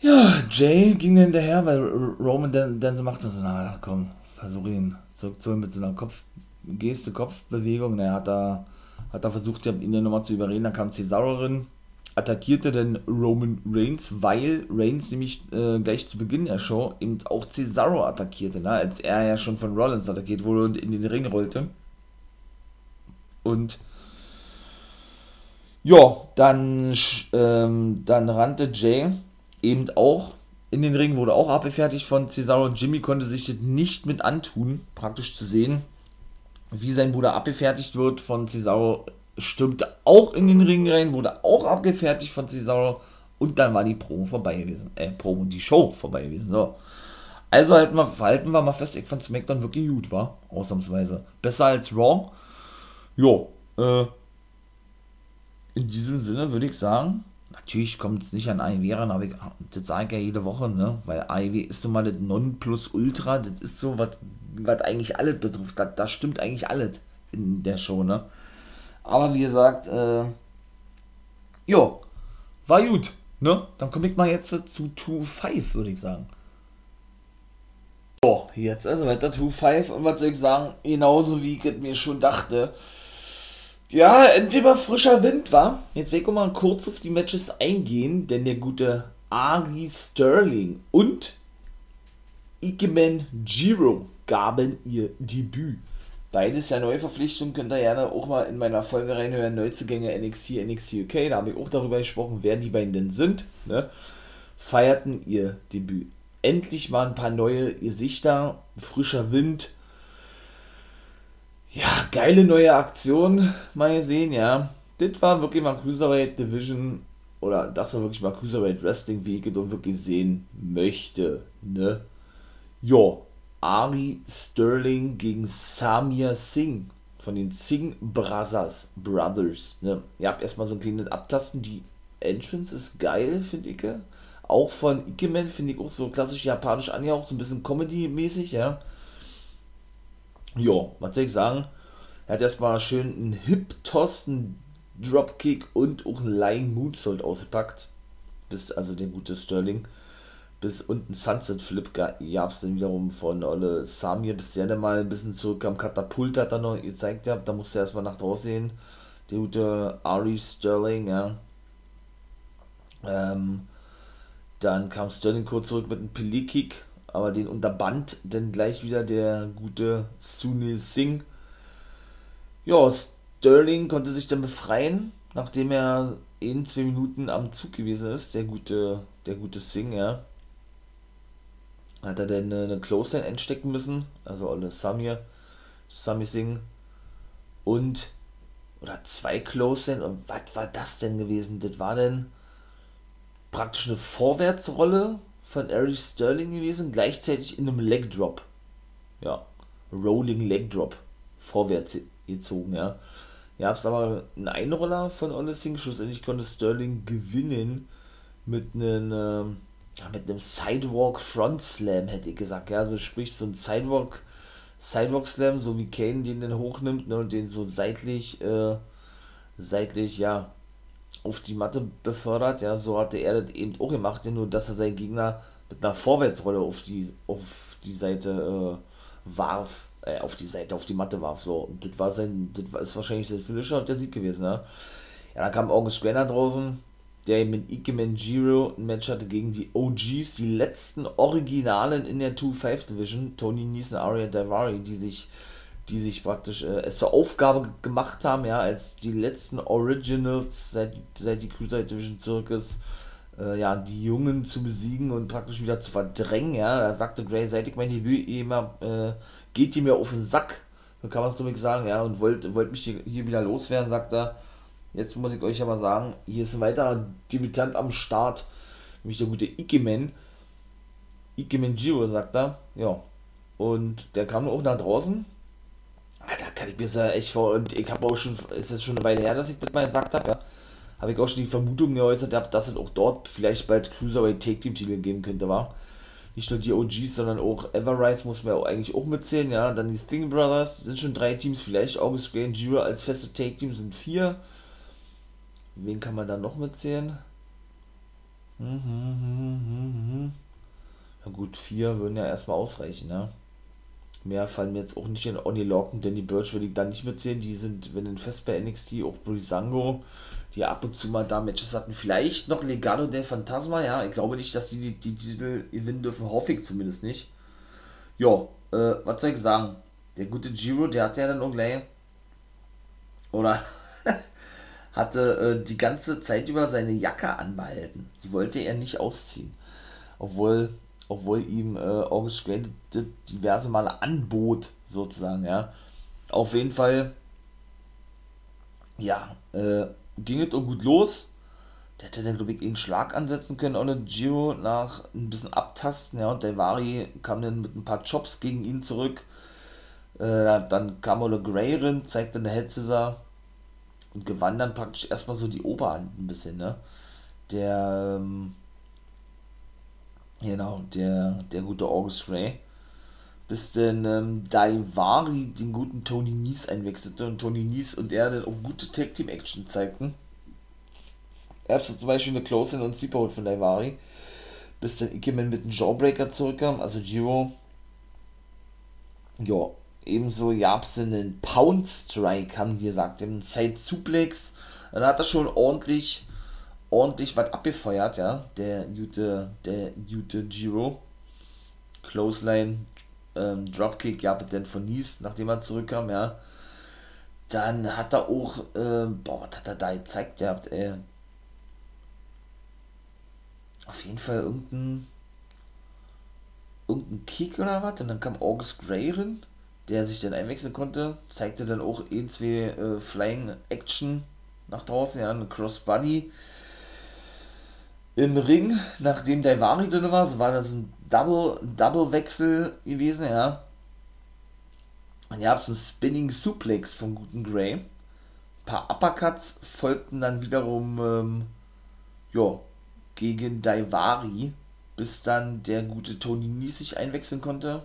[SPEAKER 1] Ja Jay ging dann hinterher weil Roman dann, dann so machte so na komm versuch ihn zurückzuholen mit so einer Kopf Geste Kopfbewegung. Naja hat er hat er versucht ihn dann nochmal zu überreden. Dann kam Cesaro rein attackierte dann Roman Reigns, weil Reigns nämlich äh, gleich zu Beginn der Show eben auch Cesaro attackierte, ne? als er ja schon von Rollins attackiert wurde und in den Ring rollte. Und ja, dann, ähm, dann rannte Jay eben auch in den Ring, wurde auch abgefertigt von Cesaro. Jimmy konnte sich das nicht mit antun, praktisch zu sehen, wie sein Bruder abgefertigt wird von Cesaro stürmte auch in den Ring rein, wurde auch abgefertigt von Cesaro und dann war die Promo vorbei gewesen. Äh, Promo, die Show vorbei gewesen. So. Also halten wir, halten wir mal fest, ich fand SmackDown wirklich gut, war Ausnahmsweise. Besser als Raw. Jo, äh, in diesem Sinne würde ich sagen, natürlich kommt es nicht an AEW ran, aber ich, das sage ich ja jede Woche, ne? Weil AEW ist so mal das Nonplusultra, das ist so, was eigentlich alles betrifft. Das stimmt eigentlich alles in der Show, ne? Aber wie gesagt, äh, jo, war gut. Ne? Dann komme ich mal jetzt zu 2-5, würde ich sagen. So, jetzt also weiter 2-5 und was soll ich sagen? Genauso wie ich es mir schon dachte. Ja, entweder frischer Wind war. Jetzt will ich mal kurz auf die Matches eingehen, denn der gute Ari Sterling und Ikemen Jiro gaben ihr Debüt. Beides ja neue Verpflichtungen, könnt ihr gerne auch mal in meiner Folge reinhören, Neuzugänge NXT, NXT UK, da habe ich auch darüber gesprochen, wer die beiden denn sind, ne? feierten ihr Debüt. Endlich mal ein paar neue Gesichter, frischer Wind, ja, geile neue Aktion, mal gesehen, ja. Das war wirklich mal Cruiserweight Division, oder das war wirklich mal Cruiserweight Wrestling, wie ich es wirklich sehen möchte, ne? Jo, Ari Sterling gegen Samir Singh von den Singh Brothers. Brothers ne? Ihr habt erstmal so ein kleines Abtasten. Die Entrance ist geil, finde ich. Auch von Ikemen finde ich auch so klassisch japanisch angehaucht, so ein bisschen Comedy-mäßig, ja. Jo, was soll ich sagen? Er hat erstmal schön einen Hip-Toss, einen Dropkick und auch einen Lying Moonsault ausgepackt. Bis also der gute Sterling bis unten Sunset Flip gab es dann wiederum von Olle Samir, bis der dann mal ein bisschen zurück am Katapult hat dann noch gezeigt hat, da musste er erstmal nach draußen sehen. Der gute Ari Sterling, ja. Ähm, dann kam Sterling kurz zurück mit einem Pili-Kick, aber den unterband dann gleich wieder der gute Sunil Singh. Ja, Sterling konnte sich dann befreien, nachdem er in zwei Minuten am Zug gewesen ist, der gute, der gute Singh, ja hat er denn eine, eine Close einstecken müssen, also alle Samir, Sami Singh und oder zwei Close und was war das denn gewesen? Das war denn praktisch eine Vorwärtsrolle von Eric Sterling gewesen, gleichzeitig in einem Leg Drop. Ja, Rolling Leg Drop vorwärts gezogen, ja. Ihr habt aber einen Einroller von Onesing, schlussendlich konnte Sterling gewinnen mit einem, ähm, ja, mit einem Sidewalk Front Slam, hätte ich gesagt, ja, also sprich so ein Sidewalk, Sidewalk Slam, so wie Kane den dann hochnimmt ne, und den so seitlich, äh, seitlich, ja, auf die Matte befördert, ja, so hatte er das eben auch gemacht, nur dass er seinen Gegner mit einer Vorwärtsrolle auf die, auf die Seite äh, warf, äh, auf die Seite, auf die Matte warf, so. Und das war sein, das war, ist wahrscheinlich sein Finisher und der Sieg gewesen, ne? Ja, dann kam August Grenner draußen, der mit Ikemen Jiro ein Match hatte gegen die OGs, die letzten Originalen in der 2-5 Division, Tony und Aria Daivari, die sich, die sich praktisch äh, es zur Aufgabe gemacht haben, ja, als die letzten Originals seit, seit die Cruiserweight Division zurück ist, äh, ja, die Jungen zu besiegen und praktisch wieder zu verdrängen, ja. Da sagte Gray, seit ich mein Debüt immer, äh, geht die mir auf den Sack, so kann man es glaube sagen, ja, und wollte wollt mich hier, hier wieder loswerden, sagt er. Jetzt muss ich euch aber sagen, hier ist ein weiterer Debütant am Start, nämlich der gute Ikemen. Ikemen Jiro, sagt er. Ja. Und der kam auch nach draußen. Da kann ich mir das ja echt vor. Und ich habe auch schon, ist es schon eine Weile her, dass ich das mal gesagt habe, ja habe ich auch schon die Vermutung geäußert, dass es auch dort vielleicht bald Cruiserweight Take Team Titel geben könnte, war. Nicht nur die OGs, sondern auch Everrise muss man ja eigentlich auch mitzählen, ja. Dann die Sting Brothers sind schon drei Teams, vielleicht August Grey und Jura als feste Take Team sind vier. Wen kann man da noch mitzählen? Hm, hm, hm, ja gut, vier würden ja erstmal ausreichen, ja. Mehr fallen mir jetzt auch nicht in Oni Lorcan, Danny Birch will ich da nicht mitzählen. Die sind, wenn in fest bei NXT, auch Brisango, die ab und zu mal da Matches hatten. Vielleicht noch Legado del Fantasma, ja. Ich glaube nicht, dass die die, die Titel gewinnen dürfen. Hoffe ich zumindest nicht. Ja, äh, was soll ich sagen? Der gute Giro, der hat ja dann auch gleich. Oder hatte äh, die ganze Zeit über seine Jacke anbehalten. Die wollte er nicht ausziehen. Obwohl obwohl ihm äh, August Grant diverse Male anbot, sozusagen, ja. Auf jeden Fall, ja, äh, ging es auch gut los. Der hätte dann, glaube ich, einen Schlag ansetzen können ohne Giro nach ein bisschen Abtasten, ja, und Daivari kam dann mit ein paar Chops gegen ihn zurück. Äh, dann kam Ole Gray rein, zeigte eine Head und gewann dann praktisch erstmal so die Oberhand ein bisschen, ne. Der, ähm, Genau, der, der gute August Ray. Bis dann ähm, Daivari den guten Tony Nies einwechselte und Tony Nies und er dann auch gute Tag Team Action zeigten. Er hat zum Beispiel eine Close-In und Sleeperhood von Daivari. Bis dann Ikemen mit einem Jawbreaker zurückkam, also Giro. Ja, ebenso gab es einen Pound Strike, haben die gesagt, einen Side Suplex. Dann hat er schon ordentlich ordentlich was abgefeuert, ja, der Jute, der Jute Giro. Clothesline, ähm, Dropkick, ja, denn von Nies, nachdem er zurückkam, ja. Dann hat er auch, äh, boah, was hat er da gezeigt gehabt, ey. Auf jeden Fall irgendein, irgendein Kick oder was. Und dann kam August Gray rein, der sich dann einwechseln konnte. Zeigte dann auch ein, zwei äh, Flying Action nach draußen, ja, eine Crossbody im Ring, nachdem Daivari drin war, so war das ein Double, Double-Wechsel gewesen, ja. Und ihr habt einen Spinning Suplex vom guten Gray. Ein paar Uppercuts folgten dann wiederum, ähm, ja, gegen Daivari, bis dann der gute Tony Nies sich einwechseln konnte.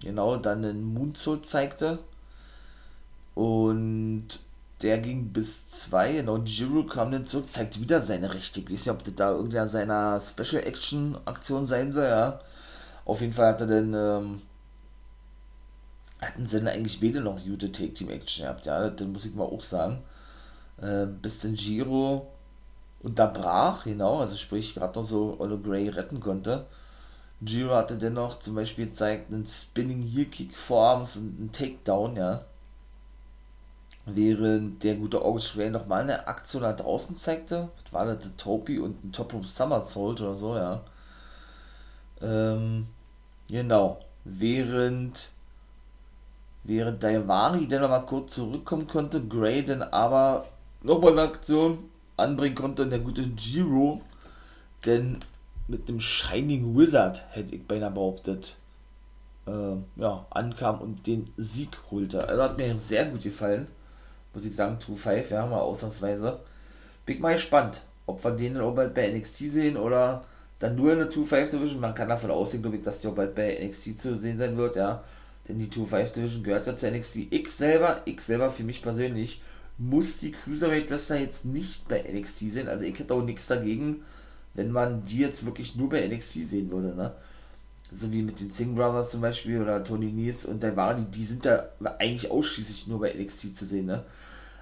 [SPEAKER 1] Genau, dann einen Moonsault zeigte. Und der ging bis 2. Genau, Jiro kam dann zurück, zeigt wieder seine Rechte. Ich weiß nicht, ob das da irgendeiner seiner Special Action Aktion sein soll, ja. Auf jeden Fall hat er dann, ähm, hatten sie dann eigentlich beide noch gute Take Team Action gehabt, ja, das muss ich mal auch sagen. Äh, bis dann Giro unterbrach, genau, also sprich gerade noch so Olo Gray retten konnte. Giro hatte dennoch zum Beispiel gezeigt einen Spinning Heel Kick Vorarms und einen Takedown, ja während der gute August Ray nochmal eine Aktion da draußen zeigte. Was war das? Topi und ein Top Rope Somersault oder so, ja. Ähm, genau. Während während Daivari dann nochmal kurz zurückkommen konnte, Gray dann aber nochmal eine Aktion anbringen konnte und der gute Giro denn mit dem Shining Wizard, hätte ich beinahe behauptet, äh, ja, ankam und den Sieg holte. Also hat mir sehr gut gefallen, muss ich sagen, 2-5, ja, mal ausnahmsweise. Bin mal gespannt, ob wir den auch bald bei NXT sehen oder dann nur in der 2-5 Division. Man kann davon ausgehen, glaube ich, dass die auch bald bei NXT zu sehen sein wird, ja. Denn die 2-5 Division gehört ja zu NXT. Ich selber, ich selber für mich persönlich, muss die Cruiserweight Wrestler jetzt nicht bei NXT sehen. Also ich hätte auch nichts dagegen, wenn man die jetzt wirklich nur bei NXT sehen würde, ne? So wie mit den Singh Brothers zum Beispiel oder Tony Nies und war die, sind da eigentlich ausschließlich nur bei NXT zu sehen, ne?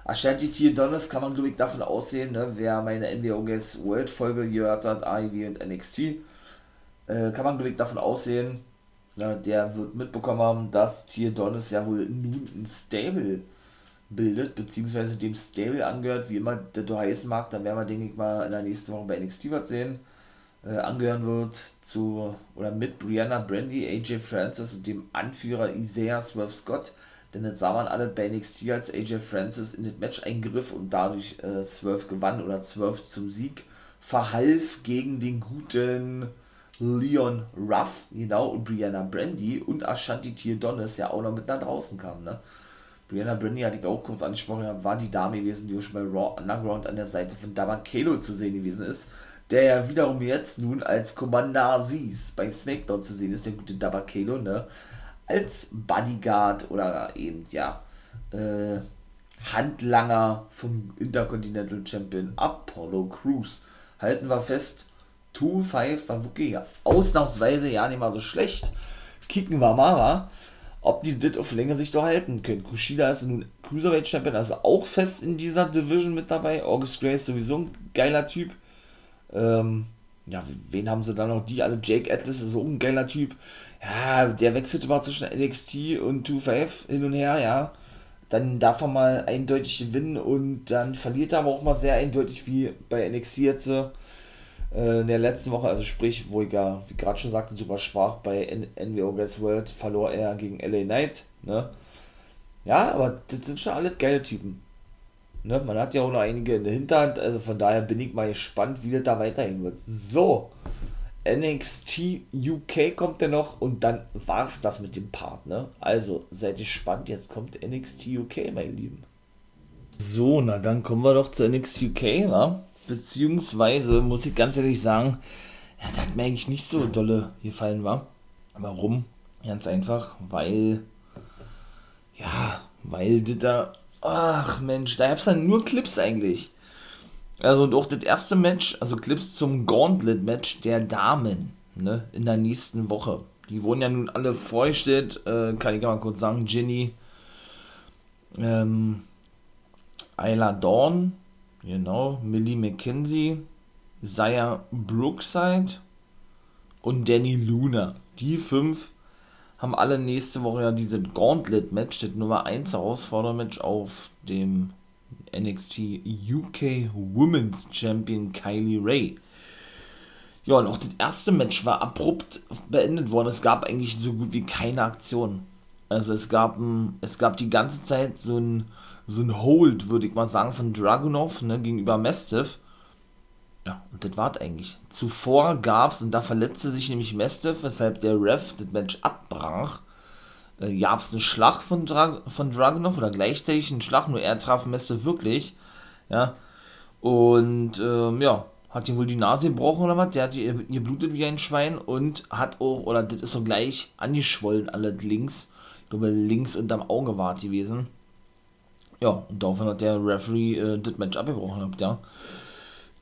[SPEAKER 1] Ashanti Tier Donis kann man, glaube ich, davon aussehen, ne? wer meine NWO Guess World Folge gehört hat, AEW und NXT, äh, kann man, glaube ich, davon aussehen, ne? der wird mitbekommen haben, dass Tier Donis ja wohl nun ein Stable bildet, beziehungsweise dem Stable angehört, wie immer der du heißen mag, dann werden wir, denke ich mal, in der nächsten Woche bei NXT was sehen, äh, angehören wird zu, oder mit Brianna Brandy, AJ Francis und dem Anführer Isaiah Swerve Scott, denn jetzt sah man alle bei NXT als AJ Francis in das Match eingriff und dadurch äh, Swerve gewann oder Swerve zum Sieg verhalf gegen den guten Leon Ruff, genau, und Brianna Brandy und Ashanti Donis ja auch noch mit nach draußen kam, ne? Brianna Brandy hatte ich auch kurz angesprochen, war die Dame gewesen, die auch schon bei Raw Underground an der Seite von Dabakelo zu sehen gewesen ist, der ja wiederum jetzt nun als Commander Aziz bei SmackDown zu sehen ist, der gute Dabakelo, ne? Als Bodyguard oder eben, ja, äh, Handlanger vom Intercontinental Champion Apollo Crews. Halten wir fest, 2-5 war wirklich ausnahmsweise ja nicht mal so schlecht. Kicken wir mal, wa? Ob die das auf längere Sicht doch halten können. Kushida ist nun Cruiserweight Champion, also auch fest in dieser Division mit dabei. August Gray ist sowieso ein geiler Typ. Ähm, ja, wen haben sie da noch? Die alle. Jake Atlas ist so ein geiler Typ. Ja, der wechselt immer zwischen NXT und 2-5 hin und her, ja. Dann darf er mal eindeutig gewinnen und dann verliert er aber auch mal sehr eindeutig, wie bei NXT jetzt. Äh, in der letzten Woche, also sprich, wo ich ja, wie gerade schon sagte, super schwach bei NWO Guess World, verlor er gegen LA Knight, ne? Ja, aber das sind schon alle geile Typen. Ne? Man hat ja auch noch einige in der Hinterhand, also von daher bin ich mal gespannt, wie das da weiterhin wird. So, NXT UK kommt ja noch und dann war's das mit dem Part, ne? Also, seid gespannt, jetzt kommt NXT UK, meine Lieben. So, na dann kommen wir doch zu NXT UK, wa? Beziehungsweise muss ich ganz ehrlich sagen, ja, das hat mir eigentlich nicht so dolle gefallen war. Warum? Ganz einfach, weil, ja, weil das da, ach Mensch, da gab es dann nur Clips eigentlich. Also auch das erste Match, also Clips zum Gauntlet-Match der Damen, ne, in der nächsten Woche. Die wurden ja nun alle vorgestellt, äh, kann ich mal kurz sagen, Ginny, ähm, Ayla Dawn, Genau, Millie McKenzie, Zaya Brookside und Danny Luna. Die fünf haben alle nächste Woche ja diese Gauntlet-Match, das Nummer 1 Herausfordermatch auf dem NXT UK Women's Champion Kylie Ray. Ja, und auch das erste Match war abrupt beendet worden. Es gab eigentlich so gut wie keine Aktion. Also es gab, es gab die ganze Zeit so ein so ein Hold, würde ich mal sagen, von Dragunov ne, gegenüber Mastiff. Ja, und das war's eigentlich. Zuvor gab's, und da verletzte sich nämlich Mastiff, weshalb der Ref das Match abbrach, äh, gab's einen Schlag von, Dra von Dragunov oder gleichzeitig einen Schlag, nur er traf Mastiff wirklich. Ja, und ähm, ja, hat ihm wohl die Nase gebrochen oder was, der hat ihr, ihr blutet wie ein Schwein und hat auch, oder das ist so gleich angeschwollen, alles links. Ich glaube, links unterm Auge war es gewesen. Ja, und daraufhin hat der Referee äh, das Match abgebrochen gehabt, ja.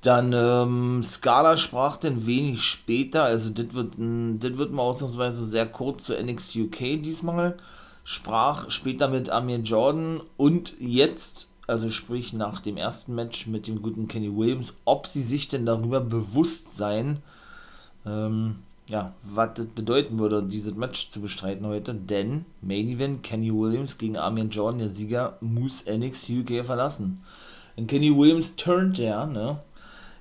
[SPEAKER 1] Dann ähm, Scala sprach dann wenig später, also das wird, das wird mal ausnahmsweise sehr kurz zu NXT UK diesmal, sprach später mit Amir Jordan und jetzt, also sprich nach dem ersten Match mit dem guten Kenny Williams, ob sie sich denn darüber bewusst seien, ähm, ja, was das bedeuten würde, dieses Match zu bestreiten heute, denn Main Event Kenny Williams gegen Armin Jordan, der Sieger, muss NXT UK verlassen. Und Kenny Williams turnt ja, ne,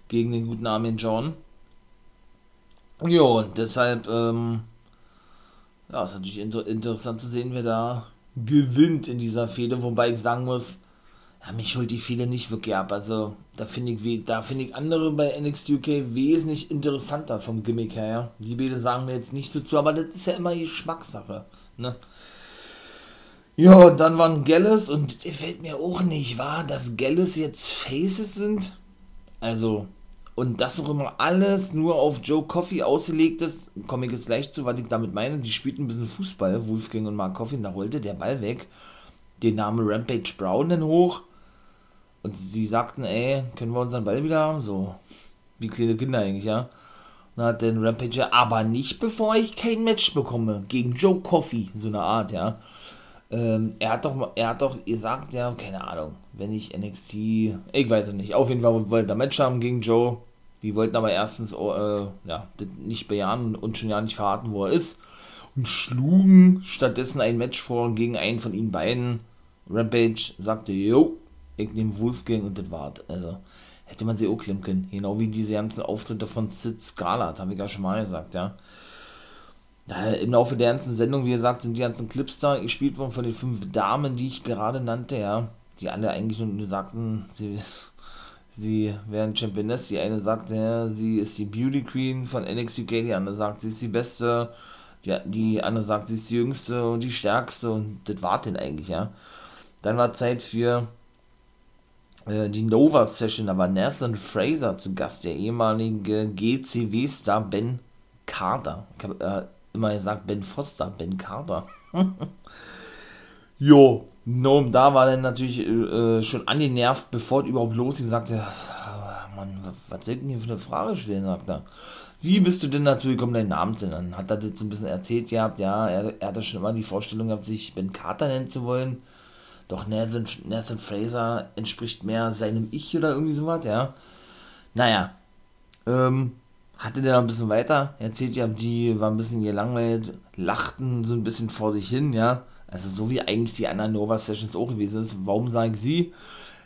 [SPEAKER 1] gegen den guten Armin Jordan. Ja, und deshalb, ähm, ja, ist natürlich inter interessant zu sehen, wer da gewinnt in dieser Fehde, wobei ich sagen muss, ja, mich holt die Fehde nicht wirklich ab. Also, Da finde ich, da finde ich andere bei NXT UK wesentlich interessanter vom Gimmick her. Ja? Die beide sagen mir jetzt nicht so zu, aber das ist ja immer Geschmackssache. Ne? Ja, dann waren Gallus und fällt mir auch nicht wahr, dass Gallus jetzt Faces sind. Also, und das auch immer alles nur auf Joe Coffey ausgelegt ist, komme ich jetzt gleich zu, was ich damit meine. Die spielten ein bisschen Fußball, Wolfgang und Mark Coffey, und da rollte der Ball weg. Den Name Rampage Brown dann hoch. Und sie sagten, ey, können wir unseren Ball wieder haben? So, wie kleine Kinder eigentlich, ja. Und dann hat den Rampage, aber nicht bevor ich kein Match bekomme gegen Joe Coffey, so eine Art, ja. Ähm, er hat doch, er hat doch gesagt, ja, keine Ahnung, wenn ich NXT, ich weiß es nicht, auf jeden Fall wollte er Match haben gegen Joe. Die wollten aber erstens äh, ja, nicht bejahen und schon ja nicht verraten, wo er ist. Und schlugen stattdessen ein Match vor gegen einen von ihnen beiden. Rampage sagte, yo, ich nehme Wolfgang und das war's. Also, hätte man sie auch klemmen können. Genau wie diese ganzen Auftritte von Sid Scarlett, habe ich ja schon mal gesagt, ja. Im Laufe der ganzen Sendung, wie gesagt, sind die ganzen Clips da gespielt worden von den fünf Damen, die ich gerade nannte, ja. Die alle eigentlich nur sagten, sie, sie wären Championess. Die eine sagte, ja, sie ist die Beauty Queen von NXT UK, die andere sagt, sie ist die beste. Die, die andere sagt, sie ist die jüngste und die stärkste und das war denn eigentlich, ja. Dann war Zeit für die Nova Session, da war Nathan Fraser zu Gast, der ehemalige GCW-Star Ben Carter. Ich habe äh, immer gesagt Ben Foster, Ben Carter. jo, no, da war dann natürlich äh, schon angenervt, bevor es überhaupt losging, sagte, ah, Mann, was soll ich denn hier für eine Frage stellen, sagt er. Wie bist du denn dazu gekommen, deinen Namen zu nennen? Hat er das so ein bisschen erzählt gehabt, ja, er, er hatte schon immer die Vorstellung gehabt, sich Ben Carter nennen zu wollen. Doch Nathan, Nathan Fraser entspricht mehr seinem Ich oder irgendwie sowas, ja. Naja, ähm, hatte der noch ein bisschen weiter erzählt, ja, die war ein bisschen gelangweilt, lachten so ein bisschen vor sich hin, ja. Also so wie eigentlich die anderen Nova Sessions auch gewesen ist. Warum sage ich sie?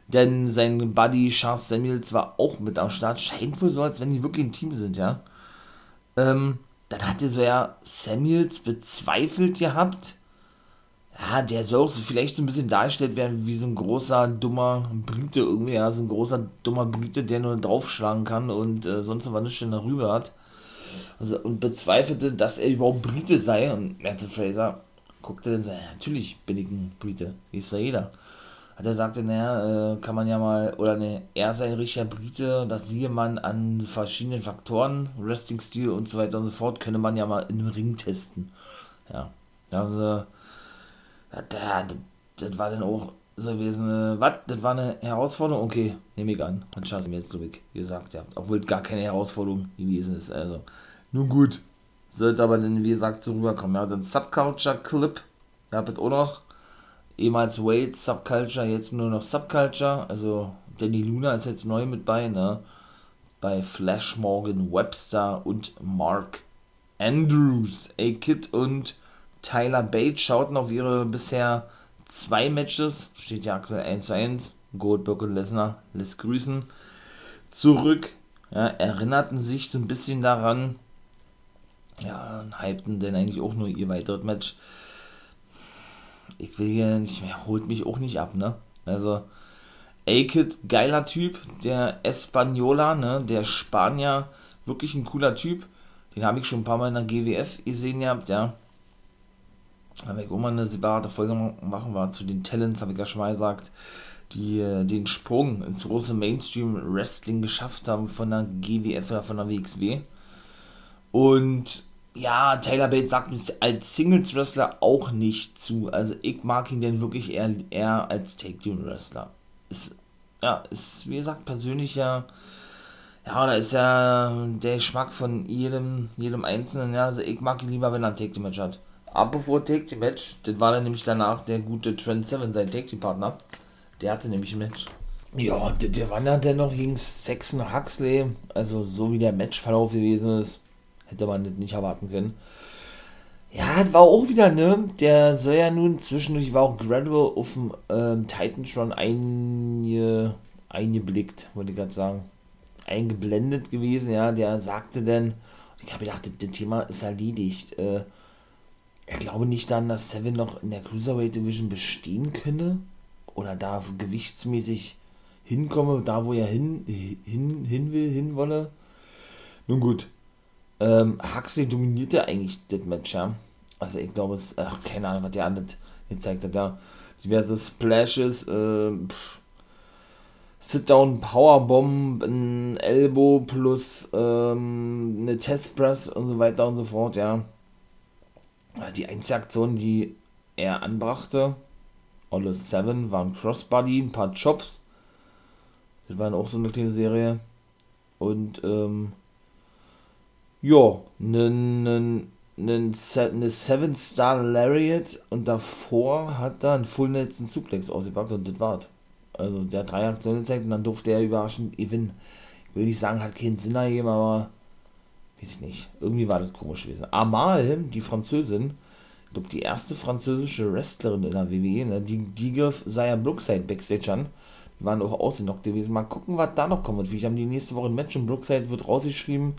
[SPEAKER 1] Denn sein Buddy Charles Samuels war auch mit am Start. Scheint wohl so, als wenn die wirklich ein Team sind, ja. Ähm, dann hatte so ja Samuels bezweifelt gehabt, ja, der soll auch vielleicht so ein bisschen dargestellt werden wie so ein großer, dummer Brite irgendwie, ja, so ein großer, dummer Brite, der nur draufschlagen kann und äh, sonst was nicht darüber hat. Also, und bezweifelte, dass er überhaupt Brite sei. Und Matthew Fraser guckte dann so, ja, natürlich bin ich ein Brite, wie ist ja jeder. Hat er sagte, naja, äh, kann man ja mal, oder ne, er sei ein richtiger Brite, das siehe man an verschiedenen Faktoren, Wrestling-Stil und so weiter und so fort, könne man ja mal in einem Ring testen. Ja, da haben sie das, das war dann auch so gewesen, äh, was, das war eine Herausforderung? Okay, nehme ich an. Hat Charles mir jetzt, glaube ich, gesagt, ja. Obwohl gar keine Herausforderung gewesen ist, also. Nun gut. Sollte aber dann, wie gesagt, so rüberkommen. Ja, dann Subculture-Clip. Ja, habt auch noch. Ehemals Wade, Subculture, jetzt nur noch Subculture. Also, Danny Luna ist jetzt neu mit bei, ne? Bei Flash Morgan Webster und Mark Andrews, A-Kid und Tyler Bates schauten auf ihre bisher zwei Matches, steht ja aktuell 1 zu 1, Goldberg und Lesnar, lässt grüßen, zurück, ja, erinnerten sich so ein bisschen daran, ja, und hypten denn eigentlich auch nur ihr weiteres Match. Ich will hier nicht mehr, holt mich auch nicht ab, ne? Also, A-Kid, geiler Typ, der Espanola, ne, der Spanier, wirklich ein cooler Typ. Den habe ich schon ein paar Mal in der GWF gesehen gehabt, ja wenn ich mal eine separate Folge machen war zu den Talents, habe ich ja schon mal gesagt, die äh, den Sprung ins große Mainstream Wrestling geschafft haben von der GWF oder von der WXW. Und ja, Taylor Bates sagt mir als Singles Wrestler auch nicht zu. Also ich mag ihn denn wirklich eher, eher als Take Team Wrestler. Ist, ja, ist wie gesagt persönlicher. Ja, da ist ja der Geschmack von jedem, jedem Einzelnen. Ja, also ich mag ihn lieber, wenn er ein Take Team Match hat. Apropos Take Team Match, das war dann nämlich danach der gute Trent Seven, sein Take Team Partner. Der hatte nämlich ein Match. Ja, der, der war dann noch gegen Saxon Huxley. Also, so wie der Matchverlauf gewesen ist, hätte man das nicht erwarten können. Ja, das war auch wieder, ne? Der soll ja nun zwischendurch, war auch gradual auf dem ähm, Titantron einge, eingeblickt, wollte ich gerade sagen. Eingeblendet gewesen, ja. Der sagte dann, ich habe gedacht, das, das Thema ist erledigt. Äh, ich glaube nicht dann, dass Seven noch in der Cruiserweight Division bestehen könne oder da gewichtsmäßig hinkomme, da wo er hin, hin, hin will, hin wolle. Nun gut. Ähm, Huxley dominierte eigentlich das Match, ja. Also ich glaube, es, ach, keine Ahnung, was der andere gezeigt hat, ja. Diverse Splashes, äh, Sit-Down Powerbomb, ein Elbow plus ähm, eine Testpress und so weiter und so fort, ja. Die einzige Aktion, die er anbrachte, alle Seven, waren Crossbody, ein paar Chops. Das war auch so eine kleine Serie. Und, ähm, ja, eine Seven Star Lariat und davor hat er einen Full Nelson Suplex ausgepackt und das war's. Also der hat drei Aktionen gezeigt und dann durfte er überraschend gewinnen. Ich will nicht sagen, hat keinen Sinn ergeben, aber weiß ich nicht. Irgendwie war das komisch gewesen. Amal, die Französin, ich glaube die erste französische Wrestlerin in der WWE, ne, die, die griff Saya Brookside Backstage an. Die waren auch ausgenockt gewesen. Mal gucken, was da noch kommt. Ich habe die nächste Woche ein Match und Brookside wird rausgeschrieben.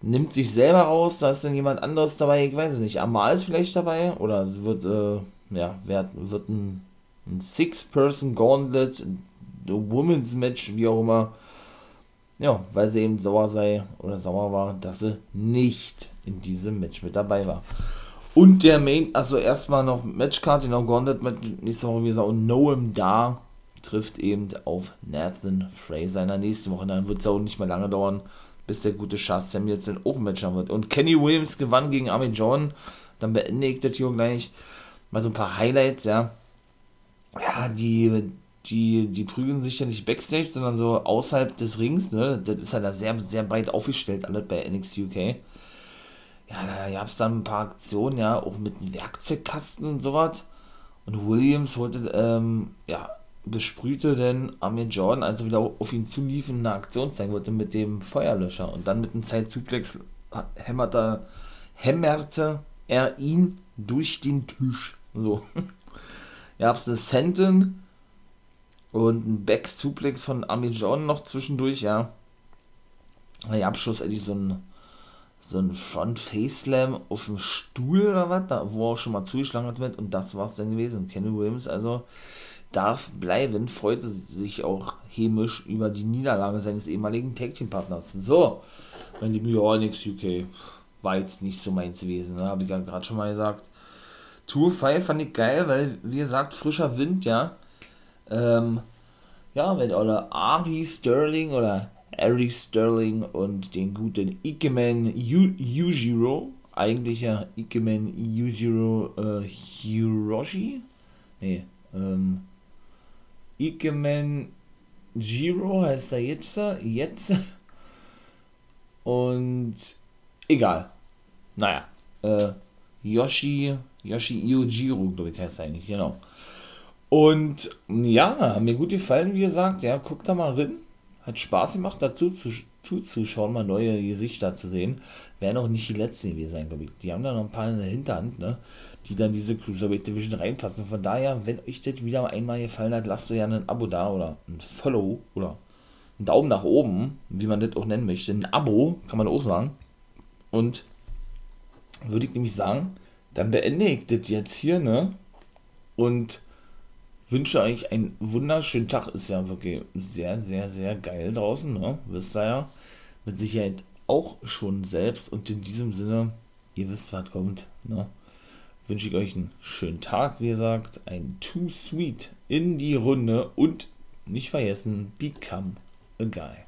[SPEAKER 1] Nimmt sich selber raus, da ist dann jemand anderes dabei, ich weiß es nicht. Amal ist vielleicht dabei oder wird, äh, ja, wird, wird ein ein Six-Person-Gauntlet, ein Women's Match, wie auch immer. Ja, weil sie eben sauer sei oder sauer war, dass sie nicht in diesem Match mit dabei war. Und der Main, also erstmal noch Matchcard, genau, Gauntlet Match, nächste Woche, wie gesagt, und Noam da trifft eben auf Nathan Fraser in der nächsten Woche. Dann wird es auch nicht mehr lange dauern, bis der gute Chas Sam jetzt den Match haben wird. Und Kenny Williams gewann gegen Armin John. Dann beende ich das hier gleich mal so ein paar Highlights, ja ja, die, die, die prügeln sich ja nicht backstage, sondern so außerhalb des Rings, ne? Das ist ja da sehr, sehr breit aufgestellt, alles bei NXT UK. Ja, da gab es dann ein paar Aktionen, ja, auch mit einem Werkzeugkasten und sowas. Und Williams wollte, ähm, ja, besprühte denn Amir Jordan, als er wieder auf ihn zulief, eine Aktion zeigen wollte mit dem Feuerlöscher. Und dann mit einem Zeitzuplex hämmerte, hämmerte er ihn durch den Tisch. So. gab es eine Sentin und ein Back Suplex von Armin John noch zwischendurch, ja. Der Abschluss eigentlich so ein so ein Front Face Slam auf dem Stuhl oder was, da, wo er auch schon mal zugeschlagen hat mit und das war's dann gewesen. Kenny Williams also darf bleiben, freute sich auch hämisch über die Niederlage seines ehemaligen Tag Team Partners. So, mein lieber ja, UK war jetzt nicht so meins gewesen, ne? habe ich ja gerade schon mal gesagt. Tour 5 fand ich geil, weil, wie gesagt, frischer Wind, ja. Ähm, ja, mit oder Ari Sterling oder Ari Sterling und den guten Ikemen Yujiro, eigentlich ja Ikemen Yujiro äh, Hiroshi? Nee, ähm, Ikemen Jiro heißt er jetzt, jetzt. Und egal. Naja, äh, Yoshi Yoshi Iojiro, glaube ich, heißt er eigentlich, genau. Und ja, mir gut gefallen, wie gesagt. Ja, guckt da mal rein. Hat Spaß gemacht, dazu zu, zuzuschauen, mal neue Gesichter zu sehen. Werden auch nicht die letzten gewesen sein, glaube ich. Die haben da noch ein paar in der Hinterhand, ne? Die dann diese Cruiserweight Division reinpassen. Von daher, wenn euch das wieder einmal gefallen hat, lasst euch ja ein Abo da oder ein Follow oder einen Daumen nach oben, wie man das auch nennen möchte. Ein Abo, kann man auch sagen. Und würde ich nämlich sagen, dann beende ich das jetzt hier, ne? Und wünsche euch einen wunderschönen Tag. Ist ja wirklich sehr, sehr, sehr geil draußen, ne? Wisst ihr ja. Mit Sicherheit auch schon selbst. Und in diesem Sinne, ihr wisst, was kommt, ne? Wünsche ich euch einen schönen Tag, wie gesagt. Ein Too Sweet in die Runde. Und nicht vergessen, become a guy.